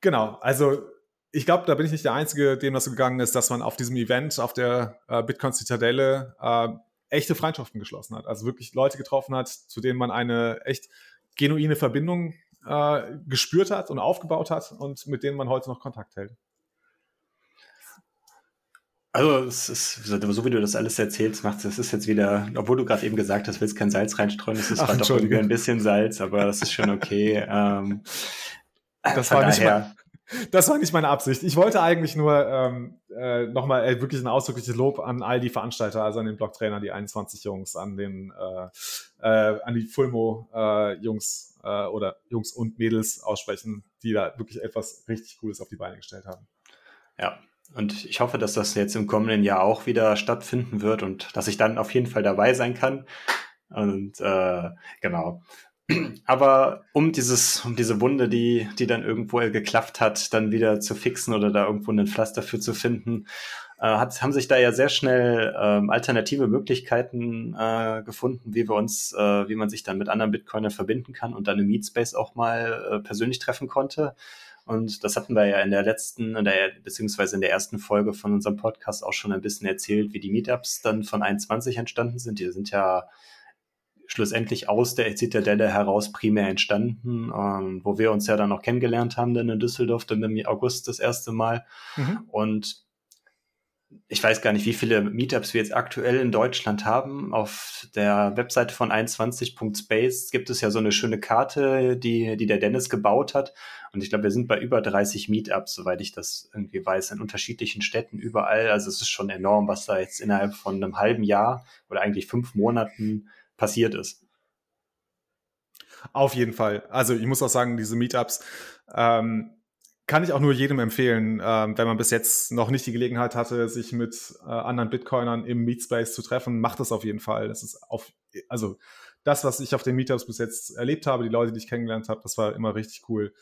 genau, also ich glaube, da bin ich nicht der Einzige, dem das so gegangen ist, dass man auf diesem Event, auf der äh, Bitcoin Zitadelle, äh, echte Freundschaften geschlossen hat. Also wirklich Leute getroffen hat, zu denen man eine echt genuine Verbindung äh, gespürt hat und aufgebaut hat und mit denen man heute noch Kontakt hält. Also es ist, so wie du das alles erzählst, macht es ist jetzt wieder, obwohl du gerade eben gesagt hast, willst kein Salz reinstreuen, es ist Ach, doch irgendwie ein bisschen Salz, aber das ist schon okay. ähm, das war nicht mal, das war nicht meine Absicht. Ich wollte eigentlich nur ähm, äh, nochmal äh, wirklich ein ausdrückliches Lob an all die Veranstalter, also an den Blocktrainer, die 21 Jungs, an den äh, äh, an die Fulmo äh, äh, oder Jungs und Mädels aussprechen, die da wirklich etwas richtig Cooles auf die Beine gestellt haben. Ja, und ich hoffe, dass das jetzt im kommenden Jahr auch wieder stattfinden wird und dass ich dann auf jeden Fall dabei sein kann. Und äh, genau. Aber um dieses, um diese Wunde, die, die dann irgendwo geklafft hat, dann wieder zu fixen oder da irgendwo einen Pflaster für zu finden, äh, hat, haben sich da ja sehr schnell ähm, alternative Möglichkeiten äh, gefunden, wie wir uns, äh, wie man sich dann mit anderen Bitcoiner verbinden kann und dann im Meetspace auch mal äh, persönlich treffen konnte. Und das hatten wir ja in der letzten, in der, beziehungsweise in der ersten Folge von unserem Podcast auch schon ein bisschen erzählt, wie die Meetups dann von 21 entstanden sind. Die sind ja schlussendlich aus der Zitadelle heraus primär entstanden, ähm, wo wir uns ja dann noch kennengelernt haben, dann in Düsseldorf, dann im August das erste Mal. Mhm. Und ich weiß gar nicht, wie viele Meetups wir jetzt aktuell in Deutschland haben. Auf der Webseite von 21.space gibt es ja so eine schöne Karte, die, die der Dennis gebaut hat. Und ich glaube, wir sind bei über 30 Meetups, soweit ich das irgendwie weiß, in unterschiedlichen Städten überall. Also es ist schon enorm, was da jetzt innerhalb von einem halben Jahr oder eigentlich fünf Monaten passiert ist. Auf jeden Fall. Also ich muss auch sagen, diese Meetups ähm, kann ich auch nur jedem empfehlen, ähm, wenn man bis jetzt noch nicht die Gelegenheit hatte, sich mit äh, anderen Bitcoinern im Meetspace zu treffen, macht das auf jeden Fall. Das ist auf, also das, was ich auf den Meetups bis jetzt erlebt habe, die Leute, die ich kennengelernt habe, das war immer richtig cool.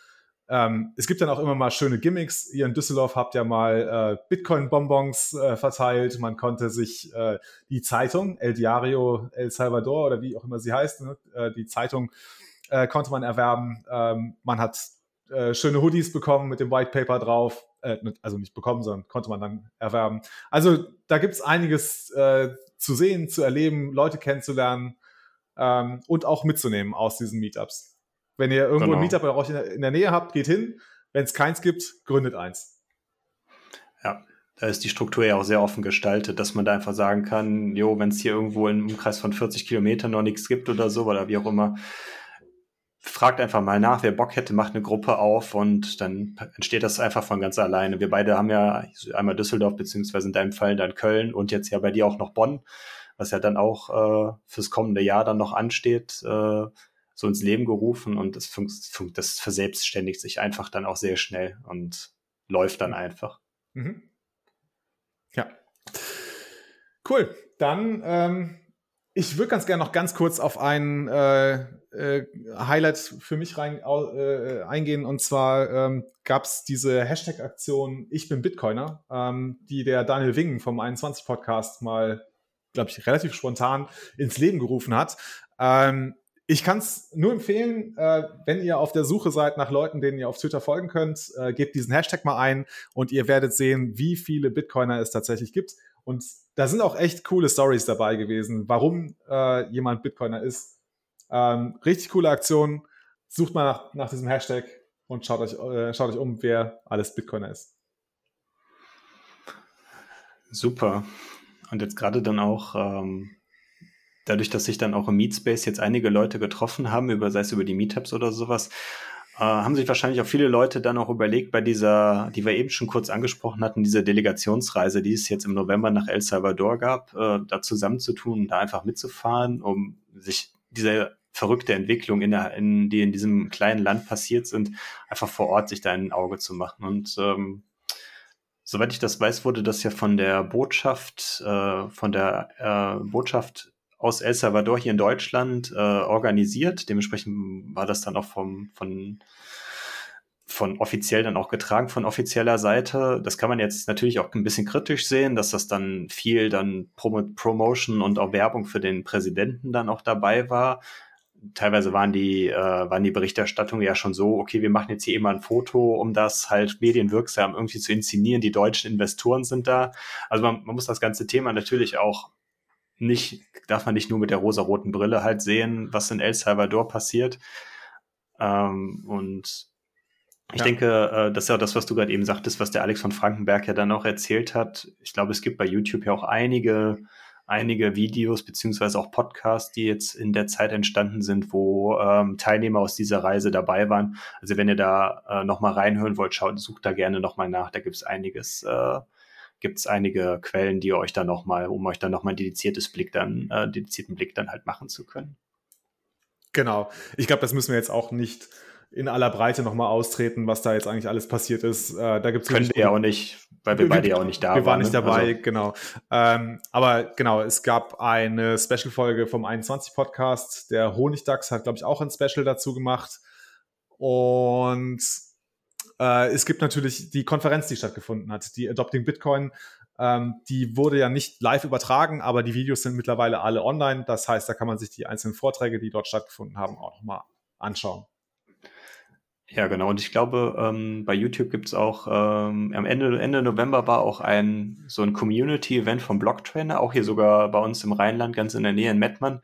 Ähm, es gibt dann auch immer mal schöne Gimmicks. Ihr in Düsseldorf habt ja mal äh, Bitcoin-Bonbons äh, verteilt. Man konnte sich äh, die Zeitung El Diario El Salvador oder wie auch immer sie heißt, ne? Äh, die Zeitung äh, konnte man erwerben. Ähm, man hat äh, schöne Hoodies bekommen mit dem White Paper drauf. also nicht bekommen, sondern konnte man dann erwerben. Also da gibt es einiges zu sehen, zu erleben, Leute kennenzulernen ähm, und auch mitzunehmen aus diesen Meetups. Wenn ihr irgendwo genau. ein Meetup bei euch in der Nähe habt, geht hin. Wenn es keins gibt, gründet eins. Ja, da ist die Struktur ja auch sehr offen gestaltet, dass man da einfach sagen kann, jo, wenn es hier irgendwo im Umkreis von 40 Kilometern noch nichts gibt oder so, oder wie auch immer, fragt einfach mal nach, wer Bock hätte, macht eine Gruppe auf und dann entsteht das einfach von ganz alleine. Wir beide haben ja einmal Düsseldorf, beziehungsweise in deinem Fall dann Köln und jetzt ja bei dir auch noch Bonn, was ja dann auch äh, fürs kommende Jahr dann noch ansteht. Äh, so ins Leben gerufen und das, das verselbstständigt sich einfach dann auch sehr schnell und läuft dann einfach. Mhm. Ja. Cool. Dann, ähm, ich würde ganz gerne noch ganz kurz auf ein äh, äh, Highlight für mich rein, äh, eingehen. Und zwar ähm, gab es diese Hashtag-Aktion Ich bin Bitcoiner, ähm, die der Daniel Wingen vom 21 Podcast mal, glaube ich, relativ spontan ins Leben gerufen hat. Ähm, ich kann es nur empfehlen, äh, wenn ihr auf der Suche seid nach Leuten, denen ihr auf Twitter folgen könnt, äh, gebt diesen Hashtag mal ein und ihr werdet sehen, wie viele Bitcoiner es tatsächlich gibt. Und da sind auch echt coole Stories dabei gewesen, warum äh, jemand Bitcoiner ist. Ähm, richtig coole Aktion. Sucht mal nach, nach diesem Hashtag und schaut euch, äh, schaut euch um, wer alles Bitcoiner ist. Super. Und jetzt gerade dann auch, ähm, dadurch, dass sich dann auch im Meetspace jetzt einige Leute getroffen haben, über, sei es über die Meetups oder sowas, äh, haben sich wahrscheinlich auch viele Leute dann auch überlegt, bei dieser, die wir eben schon kurz angesprochen hatten, diese Delegationsreise, die es jetzt im November nach El Salvador gab, äh, da zusammenzutun, da einfach mitzufahren, um sich diese verrückte Entwicklung, in der, in, die in diesem kleinen Land passiert sind, einfach vor Ort sich da ein Auge zu machen. Und ähm, soweit ich das weiß, wurde das ja von der Botschaft, äh, von der äh, Botschaft aus El Salvador hier in Deutschland äh, organisiert. Dementsprechend war das dann auch vom, von, von offiziell dann auch getragen von offizieller Seite. Das kann man jetzt natürlich auch ein bisschen kritisch sehen, dass das dann viel dann Prom Promotion und auch Werbung für den Präsidenten dann auch dabei war. Teilweise waren die, äh, waren die Berichterstattungen ja schon so, okay, wir machen jetzt hier immer ein Foto, um das halt medienwirksam irgendwie zu inszenieren. Die deutschen Investoren sind da. Also man, man muss das ganze Thema natürlich auch nicht, darf man nicht nur mit der rosaroten Brille halt sehen, was in El Salvador passiert. Ähm, und ich ja. denke, äh, das ist ja das, was du gerade eben sagtest, was der Alex von Frankenberg ja dann auch erzählt hat. Ich glaube, es gibt bei YouTube ja auch einige, einige Videos beziehungsweise auch Podcasts, die jetzt in der Zeit entstanden sind, wo ähm, Teilnehmer aus dieser Reise dabei waren. Also wenn ihr da äh, nochmal reinhören wollt, schaut, sucht da gerne nochmal nach. Da gibt es einiges, äh, gibt es einige Quellen, die euch dann nochmal, um euch dann nochmal ein dediziertes Blick dann, äh, dedizierten Blick dann halt machen zu können. Genau. Ich glaube, das müssen wir jetzt auch nicht in aller Breite nochmal austreten, was da jetzt eigentlich alles passiert ist. Äh, da gibt's wir ja auch nicht, weil wir, beide ja auch nicht da waren. Wir waren nicht dabei, also. genau. Ähm, aber genau, es gab eine Special-Folge vom 21-Podcast. Der Honigdachs hat, glaube ich, auch ein Special dazu gemacht. Und äh, es gibt natürlich die Konferenz, die stattgefunden hat, die Adopting Bitcoin. Ähm, die wurde ja nicht live übertragen, aber die Videos sind mittlerweile alle online. Das heißt, da kann man sich die einzelnen Vorträge, die dort stattgefunden haben, auch nochmal anschauen. Ja, genau. Und ich glaube, ähm, bei YouTube gibt es auch, ähm, am Ende, Ende November war auch ein so ein Community-Event vom Blocktrainer, auch hier sogar bei uns im Rheinland, ganz in der Nähe in Mettmann.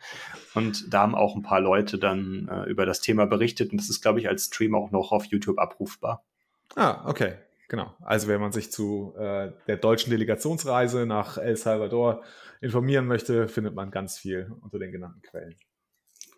Und da haben auch ein paar Leute dann äh, über das Thema berichtet. Und das ist, glaube ich, als Stream auch noch auf YouTube abrufbar. Ah, okay. Genau. Also wenn man sich zu äh, der deutschen Delegationsreise nach El Salvador informieren möchte, findet man ganz viel unter den genannten Quellen.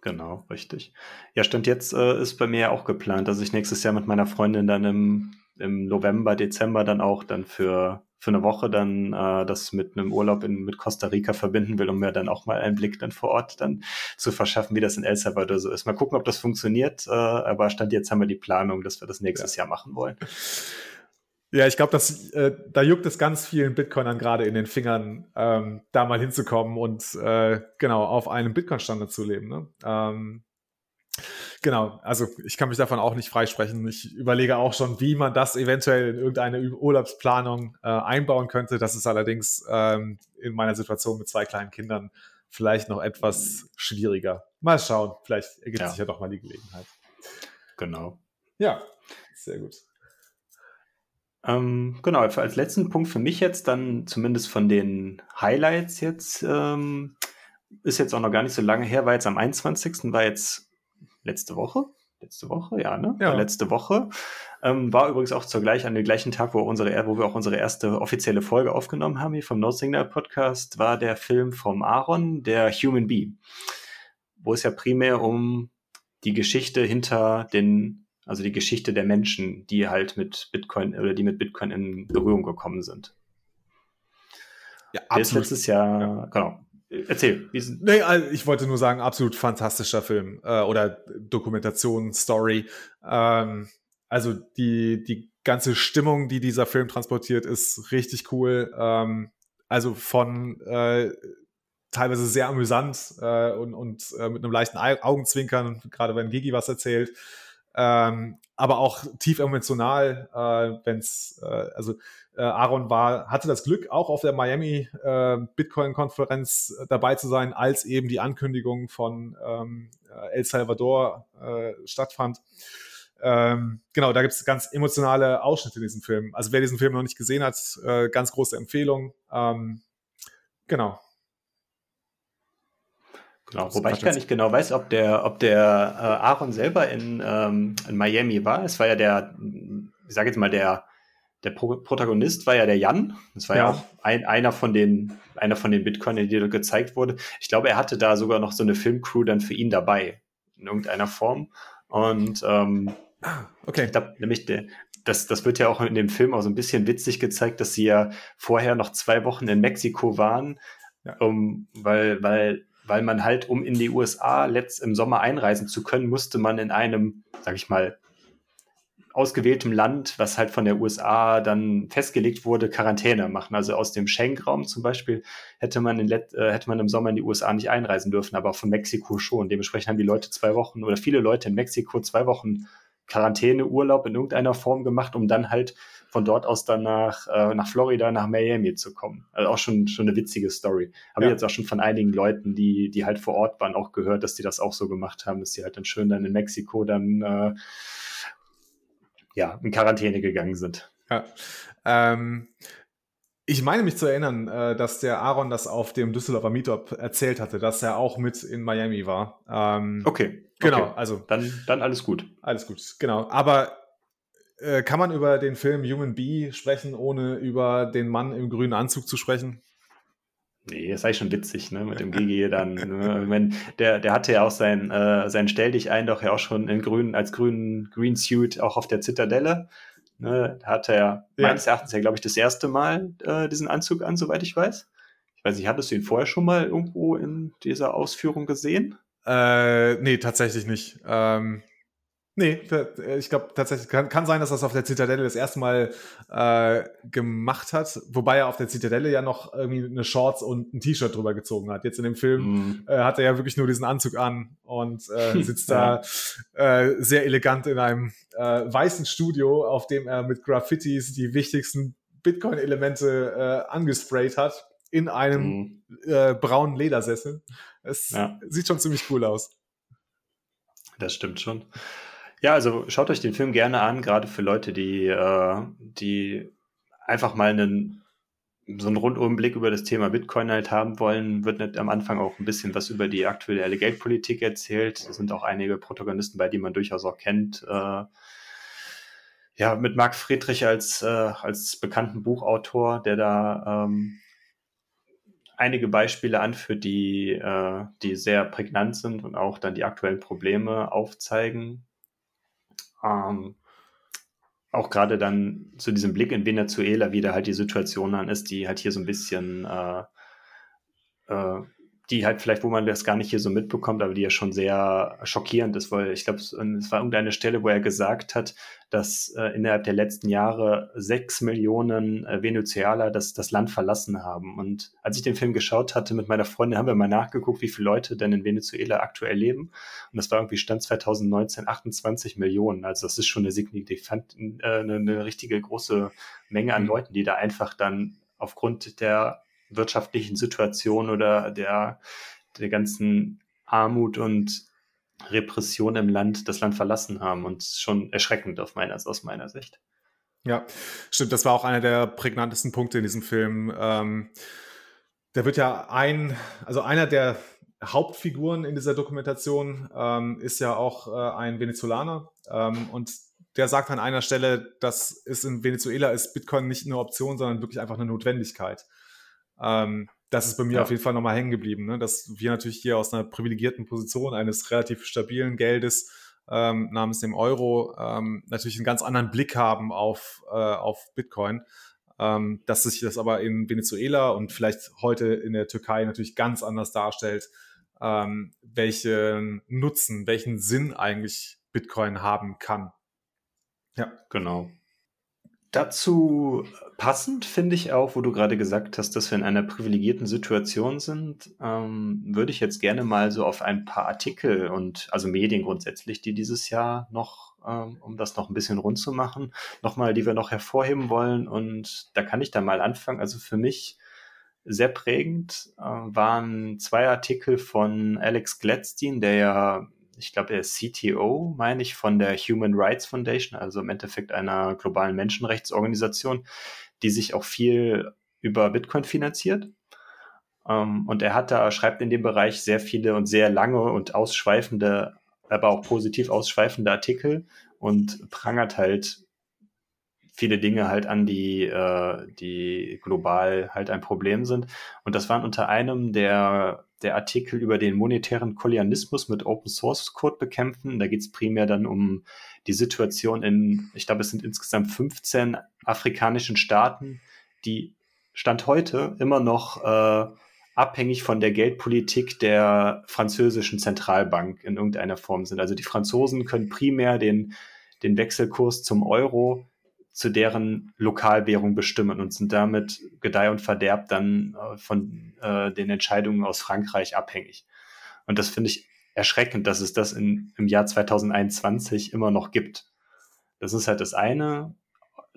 Genau, richtig. Ja, Stand jetzt äh, ist bei mir ja auch geplant, dass ich nächstes Jahr mit meiner Freundin dann im, im November, Dezember dann auch dann für für eine Woche dann äh, das mit einem Urlaub in, mit Costa Rica verbinden will, um mir dann auch mal einen Blick dann vor Ort dann zu verschaffen, wie das in El Salvador so ist. Mal gucken, ob das funktioniert, äh, aber Stand jetzt haben wir die Planung, dass wir das nächstes ja. Jahr machen wollen. Ja, ich glaube, äh, da juckt es ganz vielen Bitcoinern gerade in den Fingern, ähm, da mal hinzukommen und äh, genau auf einem Bitcoin-Standard zu leben. Ne? Ähm, Genau, also ich kann mich davon auch nicht freisprechen. Ich überlege auch schon, wie man das eventuell in irgendeine Urlaubsplanung äh, einbauen könnte. Das ist allerdings ähm, in meiner Situation mit zwei kleinen Kindern vielleicht noch etwas schwieriger. Mal schauen, vielleicht ergibt ja. sich ja doch mal die Gelegenheit. Genau. Ja, sehr gut. Ähm, genau, als letzten Punkt für mich jetzt dann zumindest von den Highlights jetzt, ähm, ist jetzt auch noch gar nicht so lange her, war jetzt am 21. war jetzt letzte Woche. Letzte Woche, ja, ne? Ja. Letzte Woche. Ähm, war übrigens auch zur gleich, an dem gleichen Tag, wo, unsere, wo wir auch unsere erste offizielle Folge aufgenommen haben, hier vom No Signal Podcast, war der Film vom Aaron, der Human Bee. Wo es ja primär um die Geschichte hinter den, also die Geschichte der Menschen, die halt mit Bitcoin oder die mit Bitcoin in Berührung gekommen sind. Ja, absolut. Der ist letztes Jahr, ja. genau, Erzähl. Nee, also ich wollte nur sagen, absolut fantastischer Film äh, oder Dokumentation, Story. Ähm, also die, die ganze Stimmung, die dieser Film transportiert, ist richtig cool. Ähm, also von äh, teilweise sehr amüsant äh, und, und äh, mit einem leichten Augenzwinkern, gerade wenn Gigi was erzählt. Ähm, aber auch tief emotional, äh, wenn es, äh, also äh, Aaron war, hatte das Glück, auch auf der Miami äh, Bitcoin-Konferenz dabei zu sein, als eben die Ankündigung von ähm, El Salvador äh, stattfand. Ähm, genau, da gibt es ganz emotionale Ausschnitte in diesem Film. Also wer diesen Film noch nicht gesehen hat, äh, ganz große Empfehlung. Ähm, genau. Genau, wobei ich gar nicht genau weiß, ob der, ob der äh, Aaron selber in, ähm, in Miami war. Es war ja der, ich sage jetzt mal, der, der Pro Protagonist war ja der Jan. Das war ja, ja auch ein, einer von den, einer von den Bitcoinern, die da gezeigt wurde. Ich glaube, er hatte da sogar noch so eine Filmcrew dann für ihn dabei, in irgendeiner Form. Und ähm, okay. ich glaube, nämlich der, das, das wird ja auch in dem Film auch so ein bisschen witzig gezeigt, dass sie ja vorher noch zwei Wochen in Mexiko waren, ja. um, weil, weil weil man halt, um in die USA letzt im Sommer einreisen zu können, musste man in einem, sag ich mal, ausgewähltem Land, was halt von der USA dann festgelegt wurde, Quarantäne machen. Also aus dem Schengen-Raum zum Beispiel hätte man, in, äh, hätte man im Sommer in die USA nicht einreisen dürfen, aber von Mexiko schon. Dementsprechend haben die Leute zwei Wochen oder viele Leute in Mexiko zwei Wochen Quarantäne, Urlaub in irgendeiner Form gemacht, um dann halt von dort aus dann nach, äh, nach Florida, nach Miami zu kommen. Also auch schon, schon eine witzige Story. Habe ja. ich jetzt auch schon von einigen Leuten, die, die halt vor Ort waren, auch gehört, dass die das auch so gemacht haben, dass die halt dann schön dann in Mexiko dann äh, ja, in Quarantäne gegangen sind. Ja. Ähm, ich meine mich zu erinnern, äh, dass der Aaron das auf dem Düsseldorfer Meetup erzählt hatte, dass er auch mit in Miami war. Ähm, okay. Genau, okay. also. Dann, dann alles gut. Alles gut, genau. Aber äh, kann man über den Film Human Bee sprechen, ohne über den Mann im grünen Anzug zu sprechen? Nee, ist eigentlich schon witzig, ne, mit dem GG dann. ne, wenn, der, der hatte ja auch sein, äh, sein Stell dich ein doch ja auch schon in grün, als grünen Green Suit auch auf der Zitadelle. Ne, da hatte er ja. meines Erachtens ja, glaube ich, das erste Mal äh, diesen Anzug an, soweit ich weiß. Ich weiß nicht, hattest du ihn vorher schon mal irgendwo in dieser Ausführung gesehen? Äh, nee, tatsächlich nicht. Ähm, Nee, äh, ich glaube tatsächlich, kann, kann sein, dass das auf der Zitadelle das erste Mal äh, gemacht hat, wobei er auf der Zitadelle ja noch irgendwie eine Shorts und ein T-Shirt drüber gezogen hat. Jetzt in dem Film mm. äh, hat er ja wirklich nur diesen Anzug an und äh, [laughs] sitzt da äh, sehr elegant in einem äh, weißen Studio, auf dem er mit Graffitis die wichtigsten Bitcoin-Elemente äh, angesprayt hat, in einem mm. äh, braunen Ledersessel. Es ja. sieht schon ziemlich cool aus. Das stimmt schon. Ja, also schaut euch den Film gerne an, gerade für Leute, die, äh, die einfach mal einen, so einen Rundumblick über das Thema Bitcoin halt haben wollen, wird nicht am Anfang auch ein bisschen was über die aktuelle Geldpolitik erzählt. Es sind auch einige Protagonisten bei, die man durchaus auch kennt. Äh, ja, mit Marc Friedrich als, äh, als bekannten Buchautor, der da ähm, einige Beispiele anführt, die, äh, die sehr prägnant sind und auch dann die aktuellen Probleme aufzeigen. Ähm, auch gerade dann zu diesem Blick in Venezuela, wie da halt die Situation dann ist, die halt hier so ein bisschen äh, äh, die halt vielleicht, wo man das gar nicht hier so mitbekommt, aber die ja schon sehr schockierend ist, weil ich glaube, es war irgendeine Stelle, wo er gesagt hat, dass äh, innerhalb der letzten Jahre sechs Millionen äh, Venezuelaner das, das Land verlassen haben. Und als ich den Film geschaut hatte mit meiner Freundin, haben wir mal nachgeguckt, wie viele Leute denn in Venezuela aktuell leben. Und das war irgendwie Stand 2019 28 Millionen. Also das ist schon eine signifikant, äh, eine, eine richtige große Menge an mhm. Leuten, die da einfach dann aufgrund der wirtschaftlichen Situation oder der, der ganzen Armut und Repression im Land das Land verlassen haben und schon erschreckend auf meiner, aus meiner Sicht. Ja, stimmt. Das war auch einer der prägnantesten Punkte in diesem Film. Ähm, da wird ja ein, also einer der Hauptfiguren in dieser Dokumentation ähm, ist ja auch äh, ein Venezolaner ähm, und der sagt an einer Stelle, dass es in Venezuela ist Bitcoin nicht eine Option, sondern wirklich einfach eine Notwendigkeit. Ähm, das ist bei mir ja. auf jeden Fall nochmal hängen geblieben, ne? dass wir natürlich hier aus einer privilegierten Position eines relativ stabilen Geldes ähm, namens dem Euro ähm, natürlich einen ganz anderen Blick haben auf, äh, auf Bitcoin. Ähm, dass sich das aber in Venezuela und vielleicht heute in der Türkei natürlich ganz anders darstellt, ähm, welchen Nutzen, welchen Sinn eigentlich Bitcoin haben kann. Ja, genau. Dazu passend finde ich auch, wo du gerade gesagt hast, dass wir in einer privilegierten Situation sind, ähm, würde ich jetzt gerne mal so auf ein paar Artikel und also Medien grundsätzlich, die dieses Jahr noch, ähm, um das noch ein bisschen rund zu machen, nochmal, die wir noch hervorheben wollen. Und da kann ich dann mal anfangen. Also für mich sehr prägend äh, waren zwei Artikel von Alex Gladstein, der ja ich glaube, er ist CTO, meine ich, von der Human Rights Foundation, also im Endeffekt einer globalen Menschenrechtsorganisation, die sich auch viel über Bitcoin finanziert. Um, ähm, und er hat da, schreibt in dem Bereich sehr viele und sehr lange und ausschweifende, aber auch positiv ausschweifende Artikel und prangert halt viele Dinge halt an, die, äh, die global halt ein Problem sind. Und das waren unter einem der der Artikel über den monetären Kolonialismus mit Open Source Code bekämpfen. Da geht es primär dann um die Situation in, ich glaube, es sind insgesamt 15 afrikanischen Staaten, die Stand heute immer noch äh, abhängig von der Geldpolitik der französischen Zentralbank in irgendeiner Form sind. Also die Franzosen können primär den, den Wechselkurs zum Euro zu deren Lokalwährung bestimmen und sind damit Gedeih und Verderb dann äh, von äh, den Entscheidungen aus Frankreich abhängig. Und das finde ich erschreckend, dass es das in, im Jahr 2021 immer noch gibt. Das ist halt das eine.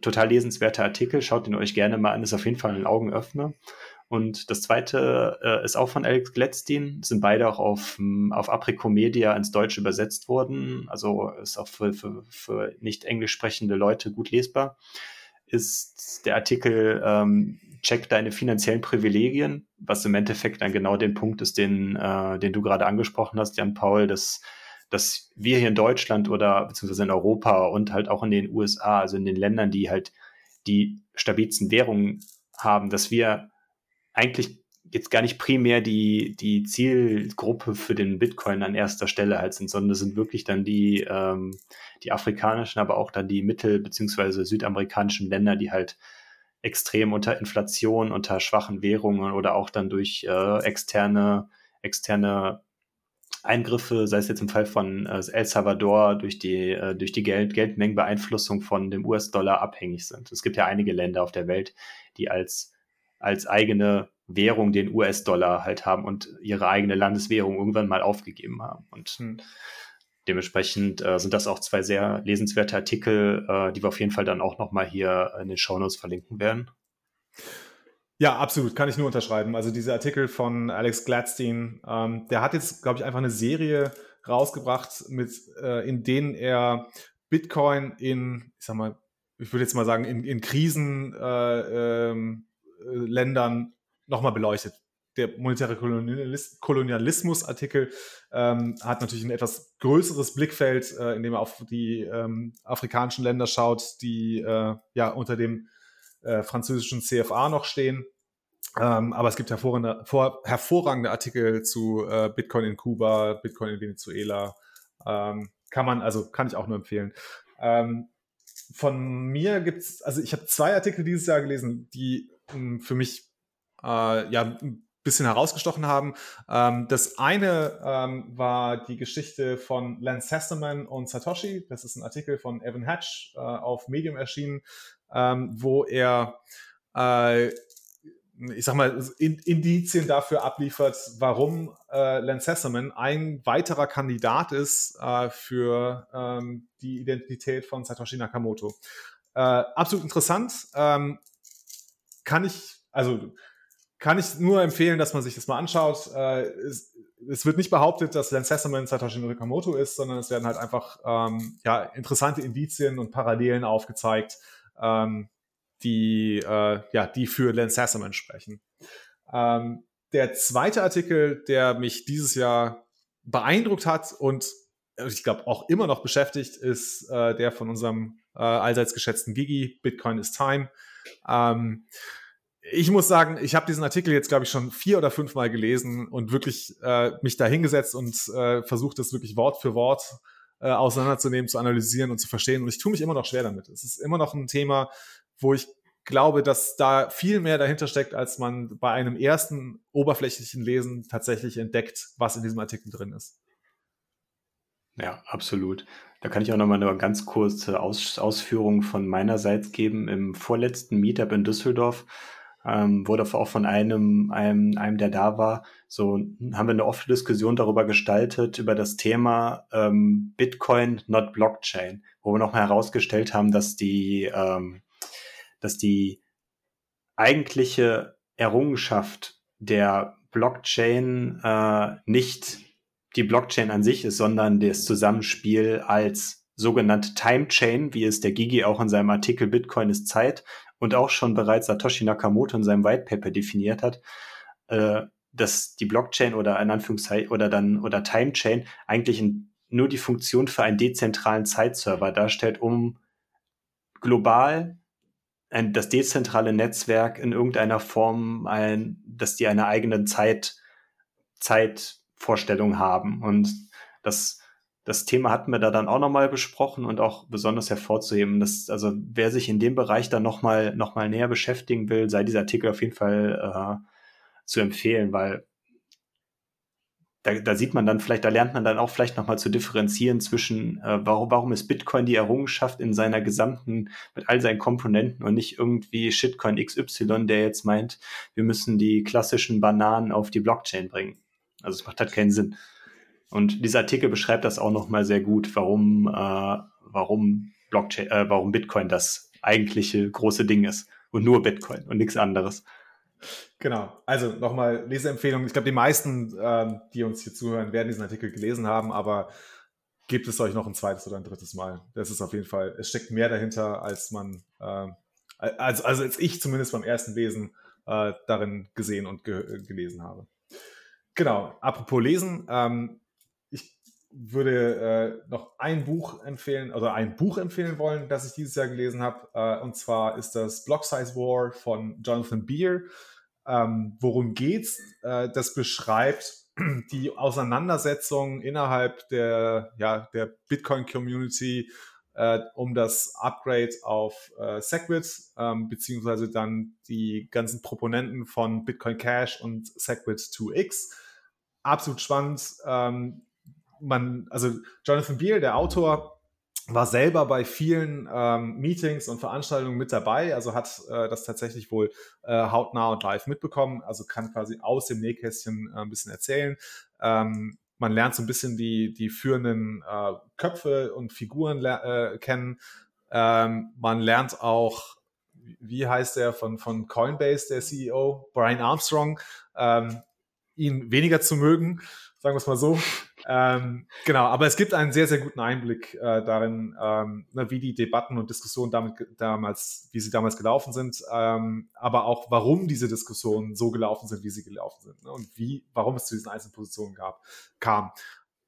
Total lesenswerter Artikel, schaut ihn euch gerne mal an, ist auf jeden Fall ein Augenöffner. Und das zweite äh, ist auch von Alex Gladstein, sind beide auch auf, ähm, auf Aprico Media ins Deutsche übersetzt worden, also ist auch für, für, für nicht englisch sprechende Leute gut lesbar. Ist der Artikel ähm, Check deine finanziellen Privilegien, was im Endeffekt dann genau den Punkt ist, den, äh, den du gerade angesprochen hast, Jan Paul, dass, dass wir hier in Deutschland oder beziehungsweise in Europa und halt auch in den USA, also in den Ländern, die halt die stabilsten Währungen haben, dass wir eigentlich jetzt gar nicht primär die, die Zielgruppe für den Bitcoin an erster Stelle halt sind, sondern es sind wirklich dann die, ähm, die afrikanischen, aber auch dann die mittel- beziehungsweise südamerikanischen Länder, die halt extrem unter Inflation, unter schwachen Währungen oder auch dann durch äh, externe, externe Eingriffe, sei es jetzt im Fall von äh, El Salvador, durch die, äh, durch die Geld Geldmengenbeeinflussung von dem US-Dollar abhängig sind. Es gibt ja einige Länder auf der Welt, die als als eigene Währung den US-Dollar halt haben und ihre eigene Landeswährung irgendwann mal aufgegeben haben. Und hm. dementsprechend äh, sind das auch zwei sehr lesenswerte Artikel, äh, die wir auf jeden Fall dann auch nochmal hier in den Shownotes verlinken werden. Ja, absolut, kann ich nur unterschreiben. Also dieser Artikel von Alex Gladstein, ähm, der hat jetzt, glaube ich, einfach eine Serie rausgebracht, mit, äh, in denen er Bitcoin in, ich sag mal, ich würde jetzt mal sagen, in, in Krisen äh, ähm, äh, Ländern nochmal beleuchtet. Der monetäre Kolonialismus-Artikel ähm, hat natürlich ein etwas größeres Blickfeld, äh, in dem er auf die ähm, afrikanischen Länder schaut, die äh, ja unter dem äh, französischen CFA noch stehen. Ähm, aber es gibt hervorragende, vor, hervorragende Artikel zu äh, Bitcoin in Kuba, Bitcoin in Venezuela. Ähm, kann man, also kann ich auch nur empfehlen. Ähm, von mir gibt es, also ich habe zwei Artikel dieses Jahr gelesen, die für mich äh, ja ein bisschen herausgestochen haben. Ähm, das eine ähm, war die Geschichte von Lance Sesselman und Satoshi. Das ist ein Artikel von Evan Hatch äh, auf Medium erschienen, ähm, wo er äh, ich sag mal, Indizien dafür abliefert, warum äh, Lance Sesselman ein weiterer Kandidat ist äh, für ähm, die Identität von Satoshi Nakamoto. Äh, absolut interessant. Ähm, kann ich, also kann ich nur empfehlen, dass man sich das mal anschaut. Äh, es, es, wird nicht behauptet, dass Lance Sesselman Satoshi Nakamoto ist, sondern es werden halt einfach ähm, ja, interessante Indizien und Parallelen aufgezeigt, ähm, die, äh, ja, die für Lance Sesselman sprechen. Ähm, der zweite Artikel, der mich dieses Jahr beeindruckt hat und ich glaube auch immer noch beschäftigt, ist äh, der von unserem äh, allseits geschätzten Gigi, Bitcoin is Time. Ähm, ich muss sagen, ich habe diesen Artikel jetzt, glaube ich, schon vier oder fünf Mal gelesen und wirklich äh, mich da hingesetzt und äh, versucht, das wirklich Wort für Wort äh, auseinanderzunehmen, zu analysieren und zu verstehen. Und ich tue mich immer noch schwer damit. Es ist immer noch ein Thema, wo ich glaube, dass da viel mehr dahinter steckt, als man bei einem ersten oberflächlichen Lesen tatsächlich entdeckt, was in diesem Artikel drin ist. Ja, absolut. Da kann ich auch nochmal eine ganz kurze Aus Ausführung von meinerseits geben. Im vorletzten Meetup in Düsseldorf ähm, wurde auch von einem, einem, einem, der da war, so haben wir eine offene Diskussion darüber gestaltet, über das Thema ähm, Bitcoin, not Blockchain, wo wir nochmal herausgestellt haben, dass die, ähm, dass die eigentliche Errungenschaft der Blockchain äh, nicht die Blockchain an sich ist, sondern das Zusammenspiel als sogenannte Time Chain, wie es der Gigi auch in seinem Artikel Bitcoin ist Zeit und auch schon bereits Satoshi Nakamoto in seinem White Paper definiert hat, äh, dass die Blockchain oder in Anführungszeichen oder dann oder Time Chain eigentlich ein, nur die Funktion für einen dezentralen Zeitserver darstellt, um global ein, das dezentrale Netzwerk in irgendeiner Form, ein, dass die eine eigene Zeit, Zeitvorstellung haben. Und das, das Thema hatten wir da dann auch nochmal besprochen und auch besonders hervorzuheben, dass, also wer sich in dem Bereich dann nochmal noch mal näher beschäftigen will, sei dieser Artikel auf jeden Fall äh, zu empfehlen, weil da, da sieht man dann vielleicht, da lernt man dann auch vielleicht nochmal zu differenzieren zwischen, äh, warum, warum ist Bitcoin die Errungenschaft in seiner gesamten, mit all seinen Komponenten und nicht irgendwie Shitcoin XY, der jetzt meint, wir müssen die klassischen Bananen auf die Blockchain bringen. Also es macht halt keinen Sinn. Und dieser Artikel beschreibt das auch nochmal sehr gut, warum, äh, warum Blockchain, äh, warum Bitcoin das eigentliche große Ding ist und nur Bitcoin und nichts anderes. Genau. Also nochmal Leseempfehlung. Ich glaube, die meisten, ähm, die uns hier zuhören, werden diesen Artikel gelesen haben, aber gebt es euch noch ein zweites oder ein drittes Mal. Das ist auf jeden Fall, es steckt mehr dahinter, als man, äh, als, also als ich zumindest beim ersten Lesen äh, darin gesehen und ge gelesen habe. Genau. Apropos Lesen, ähm, ich würde äh, noch ein Buch empfehlen, oder ein Buch empfehlen wollen, das ich dieses Jahr gelesen habe. Äh, und zwar ist das Block Size War von Jonathan Beer. Ähm, worum geht's? Äh, das beschreibt [clears throat] die Auseinandersetzung innerhalb der, ja, der Bitcoin-Community äh, um das Upgrade auf äh, Segwit, ähm, beziehungsweise dann die ganzen Proponenten von Bitcoin Cash und Segwit 2x. Absolut spannend. Ähm, man, also Jonathan Beal, der Autor, war selber bei vielen ähm, Meetings und Veranstaltungen mit dabei, also hat äh, das tatsächlich wohl äh, hautnah und live mitbekommen, also kann quasi aus dem Nähkästchen äh, ein bisschen erzählen. Ähm, man lernt so ein bisschen die, die führenden äh, Köpfe und Figuren äh, kennen. Ähm, man lernt auch, wie heißt der von, von Coinbase, der CEO, Brian Armstrong, ähm, ihn weniger zu mögen, sagen wir es mal so. Ähm, genau, aber es gibt einen sehr, sehr guten Einblick äh, darin, ähm, wie die Debatten und Diskussionen damit, damals, wie sie damals gelaufen sind, ähm, aber auch warum diese Diskussionen so gelaufen sind, wie sie gelaufen sind ne, und wie, warum es zu diesen einzelnen Positionen gab, kam.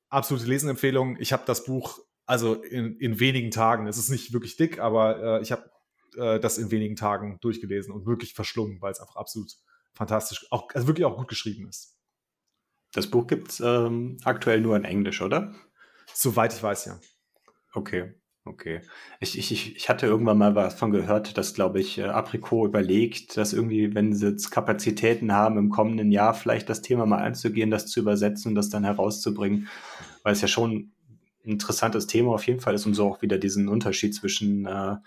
Absolute Lesenempfehlung. Ich habe das Buch also in, in wenigen Tagen, es ist nicht wirklich dick, aber äh, ich habe äh, das in wenigen Tagen durchgelesen und wirklich verschlungen, weil es einfach absolut fantastisch, auch, also wirklich auch gut geschrieben ist. Das Buch gibt es ähm, aktuell nur in Englisch, oder? Soweit ich weiß, ja. Okay, okay. Ich, ich, ich hatte irgendwann mal was von gehört, dass, glaube ich, äh, Apricot überlegt, dass irgendwie, wenn sie jetzt Kapazitäten haben, im kommenden Jahr vielleicht das Thema mal einzugehen, das zu übersetzen und das dann herauszubringen, weil es ja schon ein interessantes Thema auf jeden Fall ist, um so auch wieder diesen Unterschied zwischen, äh,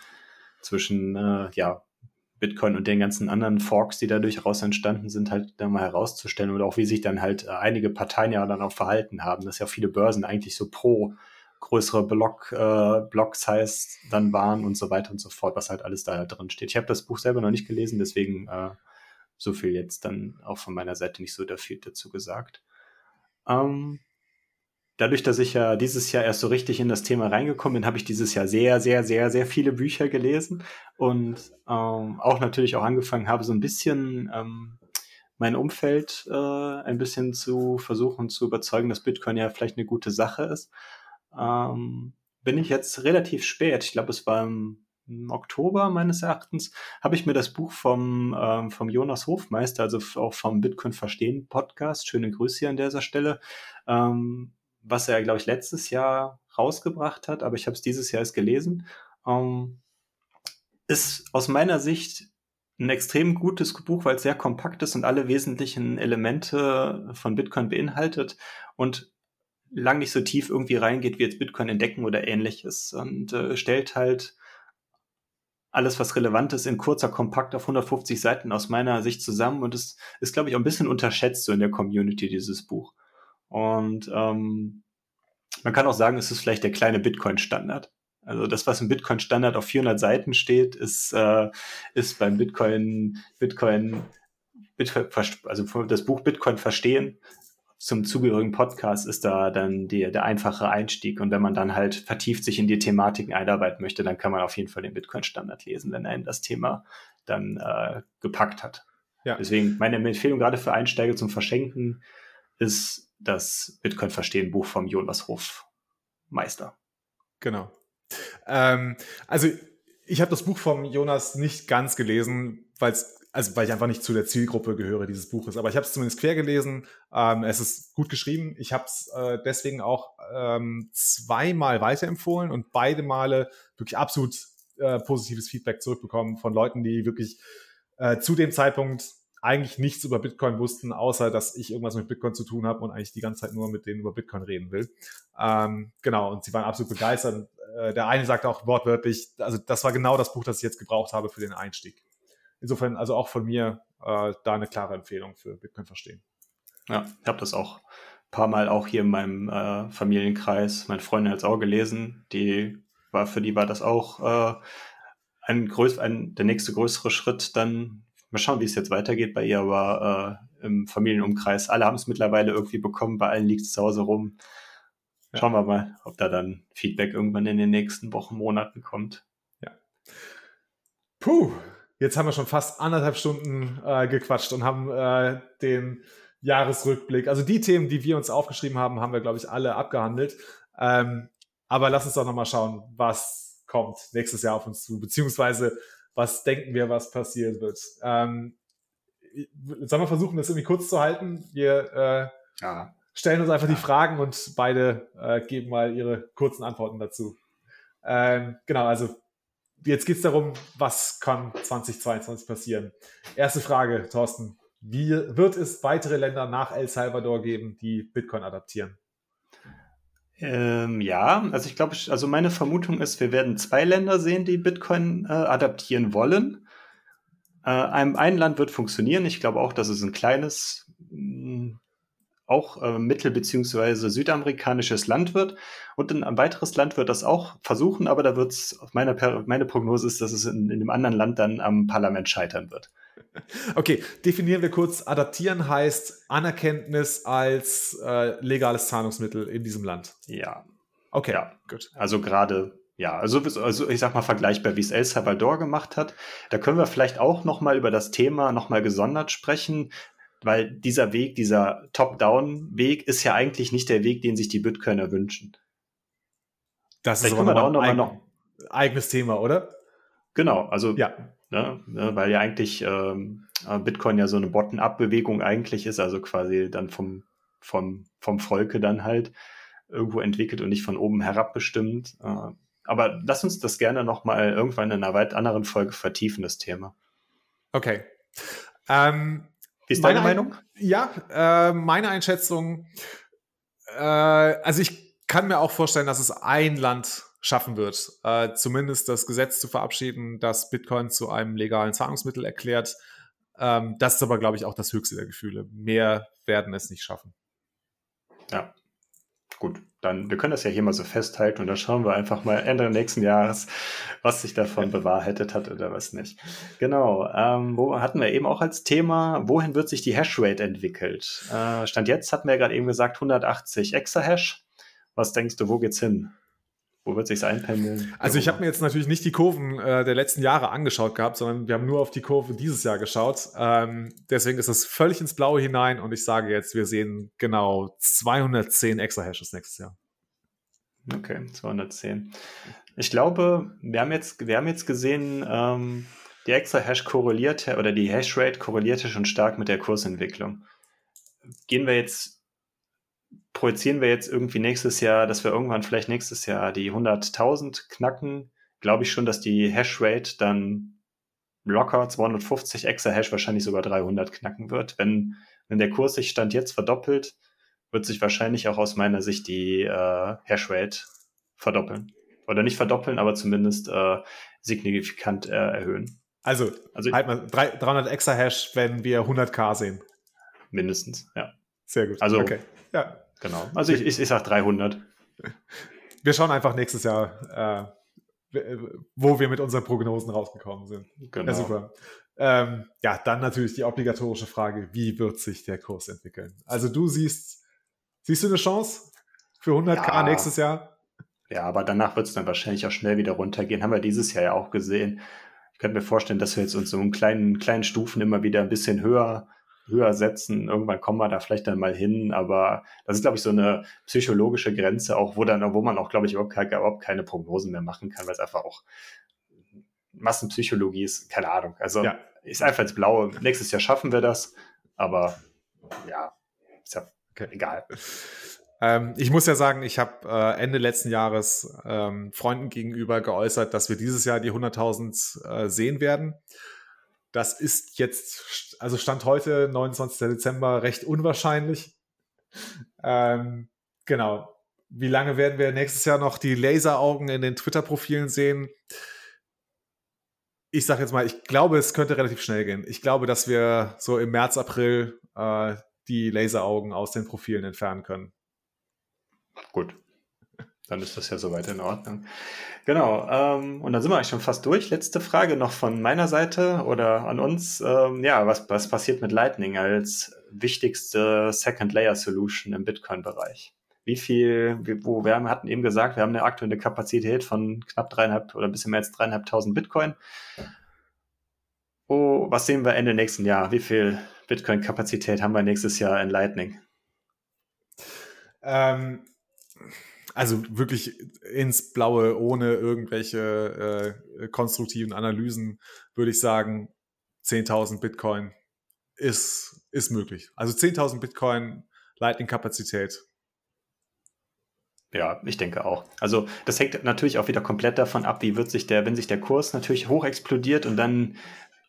zwischen äh, ja, Bitcoin und den ganzen anderen Forks, die dadurch heraus entstanden sind, halt dann mal herauszustellen oder auch wie sich dann halt äh, einige Parteien ja dann auch verhalten haben, dass ja viele Börsen eigentlich so pro größere Block, äh, Block-Size dann waren und so weiter und so fort, was halt alles da drin steht. Ich habe das Buch selber noch nicht gelesen, deswegen äh, so viel jetzt dann auch von meiner Seite nicht so viel dazu gesagt. Ähm, dadurch, dass ich ja dieses Jahr erst so richtig in das Thema reingekommen bin, habe ich dieses Jahr sehr, sehr, sehr, sehr viele Bücher gelesen und ähm, auch natürlich auch angefangen habe, so ein bisschen ähm, mein Umfeld äh, ein bisschen zu versuchen zu überzeugen, dass Bitcoin ja vielleicht eine gute Sache ist. Ähm, bin ich jetzt relativ spät, ich glaube, es war im, Oktober meines Erachtens, habe ich mir das Buch vom, ähm, vom Jonas Hofmeister, also auch vom Bitcoin Verstehen Podcast, schöne Grüße hier an dieser Stelle, ähm, was er, glaube ich, letztes Jahr rausgebracht hat, aber ich habe es dieses Jahr erst gelesen, ähm, ist aus meiner Sicht ein extrem gutes Buch, weil es sehr kompakt ist und alle wesentlichen Elemente von Bitcoin beinhaltet und lang nicht so tief irgendwie reingeht wie jetzt Bitcoin entdecken oder ähnliches und äh, stellt halt alles, was relevant ist, in kurzer Kompakt auf 150 Seiten aus meiner Sicht zusammen und es ist, glaube ich, auch ein bisschen unterschätzt so in der Community, dieses Buch. Und ähm, man kann auch sagen, es ist vielleicht der kleine Bitcoin-Standard. Also das, was im Bitcoin-Standard auf 400 Seiten steht, ist, äh, ist beim Bitcoin, Bitcoin, Bitcoin, also das Buch Bitcoin verstehen zum zugehörigen Podcast ist da dann die, der einfache Einstieg. Und wenn man dann halt vertieft sich in die Thematiken einarbeiten möchte, dann kann man auf jeden Fall den Bitcoin-Standard lesen, wenn einen das Thema dann äh, gepackt hat. Ja. Deswegen meine Empfehlung gerade für Einsteiger zum Verschenken ist das Bitcoin-Verstehen-Buch vom Jonas Hofmeister. Genau. Ähm, also ich habe das Buch vom Jonas nicht ganz gelesen, weil es also weil ich einfach nicht zu der Zielgruppe gehöre dieses Buches. Aber ich habe es zumindest quer gelesen. Ähm, es ist gut geschrieben. Ich habe es äh, deswegen auch ähm, zweimal weiterempfohlen und beide Male wirklich absolut äh, positives Feedback zurückbekommen von Leuten, die wirklich äh, zu dem Zeitpunkt eigentlich nichts über Bitcoin wussten, außer dass ich irgendwas mit Bitcoin zu tun habe und eigentlich die ganze Zeit nur mit denen über Bitcoin reden will. Ähm, genau, und sie waren absolut begeistert. Äh, der eine sagte auch wortwörtlich, also das war genau das Buch, das ich jetzt gebraucht habe für den Einstieg. Insofern also auch von mir äh, da eine klare Empfehlung für Bitcoin verstehen. Ja, ich habe das auch ein paar Mal auch hier in meinem äh, Familienkreis, meine Freundin hat es auch gelesen, die war, für die war das auch äh, ein, größ ein der nächste größere Schritt dann. Mal schauen, wie es jetzt weitergeht bei ihr, aber äh, im Familienumkreis, alle haben es mittlerweile irgendwie bekommen, bei allen liegt es zu Hause rum. Schauen wir mal, ob da dann Feedback irgendwann in den nächsten Wochen, Monaten kommt. Ja. Puh, Jetzt haben wir schon fast anderthalb Stunden äh, gequatscht und haben äh, den Jahresrückblick. Also die Themen, die wir uns aufgeschrieben haben, haben wir, glaube ich, alle abgehandelt. Ähm, aber lass uns doch nochmal schauen, was kommt nächstes Jahr auf uns zu, beziehungsweise was denken wir, was passieren wird. Ähm, sollen wir versuchen, das irgendwie kurz zu halten? Wir äh, ja. stellen uns einfach ja. die Fragen und beide äh, geben mal ihre kurzen Antworten dazu. Ähm, genau, also jetzt geht es darum, was kann 2022 passieren. Erste Frage, Thorsten. Wie wird es weitere Länder nach El Salvador geben, die Bitcoin adaptieren? Ähm, ja, also ich glaube, also meine Vermutung ist, wir werden zwei Länder sehen, die Bitcoin äh, adaptieren wollen. Äh, ein, ein Land wird funktionieren. Ich glaube auch, dass es ein kleines auch äh, mittel- beziehungsweise südamerikanisches Land wird. Und ein weiteres Land wird das auch versuchen, aber da wird es, meine, meine Prognose ist, dass es in, in dem anderen Land dann am Parlament scheitern wird. Okay, definieren wir kurz. Adaptieren heißt Anerkenntnis als äh, legales Zahlungsmittel in diesem Land. Ja. Okay, ja. gut. Also gerade ja, also, also ich sag mal vergleichbar, wie es El Salvador gemacht hat. Da können wir vielleicht auch noch mal über das Thema noch mal gesondert sprechen, weil dieser Weg, dieser Top-Down-Weg ist ja eigentlich nicht der Weg, den sich die Bitcoiner wünschen. Das Vielleicht ist aber auch noch ein noch eigenes Thema, oder? Genau, also ja. Ne, ne, weil ja eigentlich ähm, Bitcoin ja so eine Bottom-up-Bewegung eigentlich ist, also quasi dann vom, vom, vom Volke dann halt irgendwo entwickelt und nicht von oben herab bestimmt. Äh, aber lass uns das gerne nochmal irgendwann in einer weit anderen Folge vertiefen, das Thema. Okay. Ähm, wie ist deine Meinung? Ja, äh, meine Einschätzung, äh, also ich kann mir auch vorstellen, dass es ein Land schaffen wird, äh, zumindest das Gesetz zu verabschieden, das Bitcoin zu einem legalen Zahlungsmittel erklärt. Ähm, das ist aber, glaube ich, auch das höchste der Gefühle. Mehr werden es nicht schaffen. Ja, gut dann, wir können das ja hier mal so festhalten und dann schauen wir einfach mal Ende nächsten Jahres, was sich davon bewahrheitet hat oder was nicht. Genau, ähm, wo hatten wir eben auch als Thema, wohin wird sich die Hashrate entwickelt? Äh, Stand jetzt hatten wir ja gerade eben gesagt 180 Exahash. Was denkst du, wo geht's hin? Wo wird sich einpendeln? Also ich habe mir jetzt natürlich nicht die Kurven äh, der letzten Jahre angeschaut gehabt, sondern wir haben nur auf die Kurve dieses Jahr geschaut. Ähm, deswegen ist das völlig ins Blaue hinein und ich sage jetzt, wir sehen genau 210 Extra-Hashes nächstes Jahr. Okay, 210. Ich glaube, wir haben jetzt, wir haben jetzt gesehen, ähm, die Extra-Hash korreliert oder die Hashrate korrelierte schon stark mit der Kursentwicklung. Gehen wir jetzt projizieren wir jetzt irgendwie nächstes Jahr, dass wir irgendwann vielleicht nächstes Jahr die 100.000 knacken, glaube ich schon, dass die Hashrate dann locker 250 Exahash, wahrscheinlich sogar 300 knacken wird. Wenn, wenn der Kurs sich Stand jetzt verdoppelt, wird sich wahrscheinlich auch aus meiner Sicht die äh, Hashrate verdoppeln. Oder nicht verdoppeln, aber zumindest äh, signifikant äh, erhöhen. Also, also halt mal 300 extra Hash, wenn wir 100k sehen. Mindestens, ja. Sehr gut. Also, okay. Ja. Genau. Also ich, ich, ich sage 300. Wir schauen einfach nächstes Jahr, äh, wo wir mit unseren Prognosen rausgekommen sind. Genau. Ja, super. Ähm, ja, dann natürlich die obligatorische Frage, wie wird sich der Kurs entwickeln? Also du siehst, siehst du eine Chance für 100k ja. nächstes Jahr? Ja, aber danach wird es dann wahrscheinlich auch schnell wieder runtergehen. Haben wir dieses Jahr ja auch gesehen. Ich könnte mir vorstellen, dass wir jetzt uns so in kleinen, kleinen Stufen immer wieder ein bisschen höher, höher setzen. Irgendwann kommen wir da vielleicht dann mal hin. Aber das ist, glaube ich, so eine psychologische Grenze, auch wo dann, wo man auch, glaube ich, überhaupt, überhaupt keine Prognosen mehr machen kann, weil es einfach auch Massenpsychologie ist, keine Ahnung. Also ja. ist einfach ins Blaue. Nächstes Jahr schaffen wir das. Aber ja, ist ja okay. egal. Ähm, ich muss ja sagen, ich habe äh, Ende letzten Jahres ähm, Freunden gegenüber geäußert, dass wir dieses Jahr die 100.000 äh, sehen werden. Das ist jetzt, also Stand heute, 29. Dezember, recht unwahrscheinlich. Ähm, genau. Wie lange werden wir nächstes Jahr noch die Laseraugen in den Twitter-Profilen sehen? Ich sage jetzt mal, ich glaube, es könnte relativ schnell gehen. Ich glaube, dass wir so im März, April äh, die Laseraugen aus den Profilen entfernen können. Gut. Dann ist das ja soweit in Ordnung. Genau. Ähm, und dann sind wir eigentlich schon fast durch. Letzte Frage noch von meiner Seite oder an uns. Ähm, ja, was, was passiert mit Lightning als wichtigste Second Layer Solution im Bitcoin-Bereich? Wie viel, wo wir hatten eben gesagt, wir haben eine aktuelle Kapazität von knapp dreieinhalb oder ein bisschen mehr als dreieinhalbtausend Bitcoin. Oh, was sehen wir Ende nächsten Jahr? Wie viel Bitcoin-Kapazität haben wir nächstes Jahr in Lightning? Ähm, also wirklich ins Blaue, ohne irgendwelche äh, konstruktiven Analysen, würde ich sagen, 10.000 Bitcoin ist, ist möglich. Also 10.000 Bitcoin Lightning-Kapazität. Ja, ich denke auch. Also das hängt natürlich auch wieder komplett davon ab, wie wird sich der, wenn sich der Kurs natürlich hoch explodiert und dann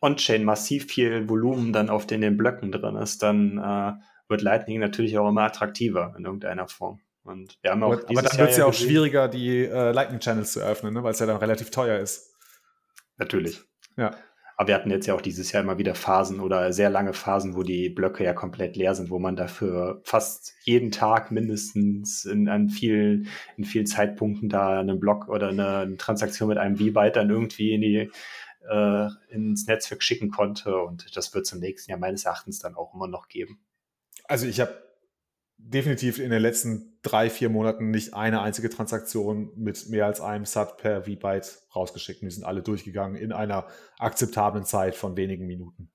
on-chain massiv viel Volumen dann auf den, den Blöcken drin ist, dann äh, wird Lightning natürlich auch immer attraktiver in irgendeiner Form. Und wir haben auch aber, aber dann wird es ja auch gesehen. schwieriger, die äh, Lightning Channels zu öffnen, ne? weil es ja dann relativ teuer ist. Natürlich. Ja. Aber wir hatten jetzt ja auch dieses Jahr immer wieder Phasen oder sehr lange Phasen, wo die Blöcke ja komplett leer sind, wo man dafür fast jeden Tag mindestens in, an vielen, in vielen Zeitpunkten da einen Block oder eine, eine Transaktion mit einem V-Byte dann irgendwie in die, äh, ins Netzwerk schicken konnte. Und das wird zum nächsten Jahr meines Erachtens dann auch immer noch geben. Also ich habe definitiv in den letzten drei, vier Monaten nicht eine einzige Transaktion mit mehr als einem Sat per V-Byte rausgeschickt. Die sind alle durchgegangen in einer akzeptablen Zeit von wenigen Minuten.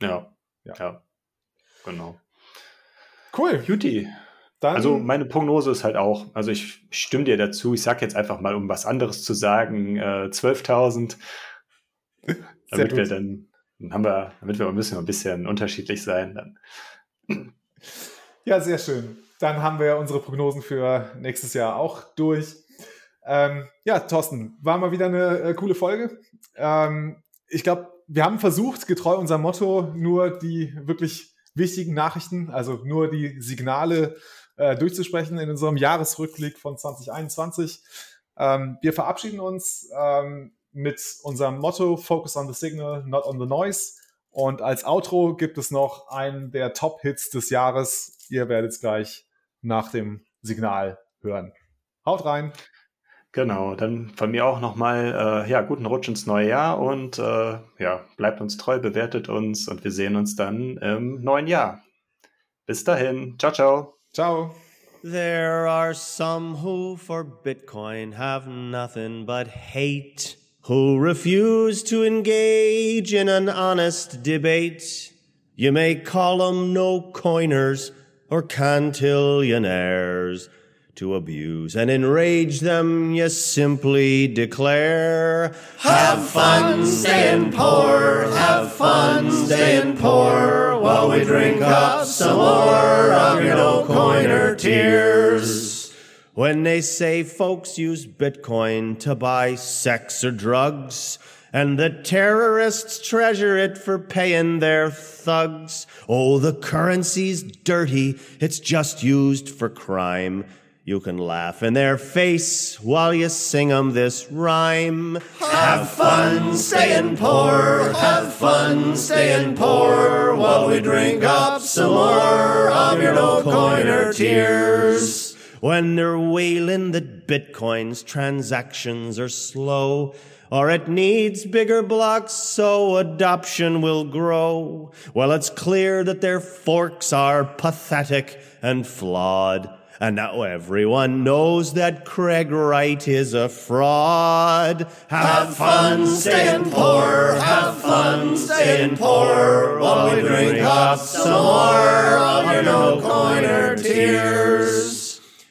Ja, ja, ja. genau. Cool. Beauty. Dann also meine Prognose ist halt auch, also ich stimme dir dazu, ich sage jetzt einfach mal, um was anderes zu sagen, äh, 12.000, [laughs] damit wir dann, dann haben wir, damit wir ein bisschen, ein bisschen unterschiedlich sein, dann ja, sehr schön. Dann haben wir unsere Prognosen für nächstes Jahr auch durch. Ähm, ja, Thorsten, war mal wieder eine äh, coole Folge. Ähm, ich glaube, wir haben versucht, getreu unserem Motto, nur die wirklich wichtigen Nachrichten, also nur die Signale äh, durchzusprechen in unserem Jahresrückblick von 2021. Ähm, wir verabschieden uns ähm, mit unserem Motto Focus on the Signal, not on the Noise. Und als Outro gibt es noch einen der Top-Hits des Jahres. Ihr werdet es gleich nach dem Signal hören. Haut rein. Genau, dann von mir auch nochmal, äh, ja, guten Rutsch ins neue Jahr und äh, ja, bleibt uns treu, bewertet uns und wir sehen uns dann im neuen Jahr. Bis dahin. Ciao, ciao. Ciao. There are some who for Bitcoin have nothing but hate. Who refuse to engage in an honest debate. You may call them no coiners or cantillionaires. To abuse and enrage them, you simply declare, Have fun staying poor, have fun staying poor, while we drink up some more of your no coiner tears. When they say folks use Bitcoin to buy sex or drugs, and the terrorists treasure it for paying their thugs. Oh, the currency's dirty. It's just used for crime. You can laugh in their face while you sing 'em this rhyme. Have fun staying poor. Have fun staying poor while we drink up some more of your no coiner tears. When they're wailing that Bitcoin's transactions are slow, or it needs bigger blocks so adoption will grow. Well, it's clear that their forks are pathetic and flawed. And now everyone knows that Craig Wright is a fraud. Have fun staying poor, have fun staying poor, while we drink up some more of your no coiner tears.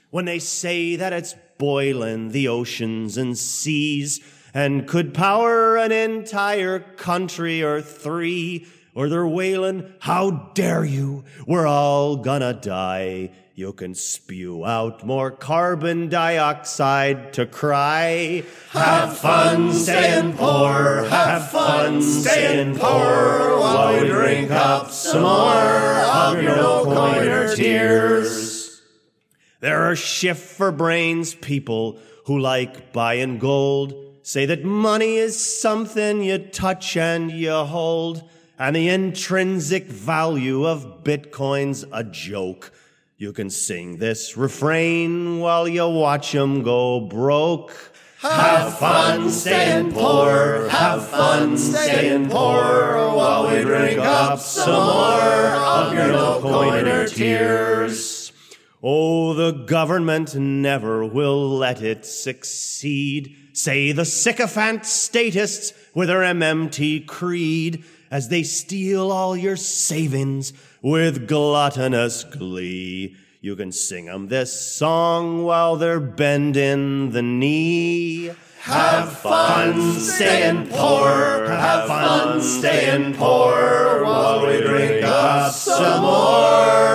When they say that it's boiling the oceans and seas, and could power an entire country or three. Or they're wailing, how dare you? We're all gonna die. You can spew out more carbon dioxide to cry. Have fun staying poor, have fun staying poor, while we drink up some more of your no coiner tears. There are shift for brains people who like buying gold say that money is something you touch and you hold, and the intrinsic value of Bitcoin's a joke. You can sing this refrain while you watch 'em go broke. Have fun staying poor, have fun staying poor, while we drink up some more of your no coiner tears. Oh, the government never will let it succeed. Say the sycophant statists with their MMT creed as they steal all your savings with gluttonous glee. You can sing 'em this song while they're bending the knee. Have fun staying poor, have fun staying poor while we drink up some more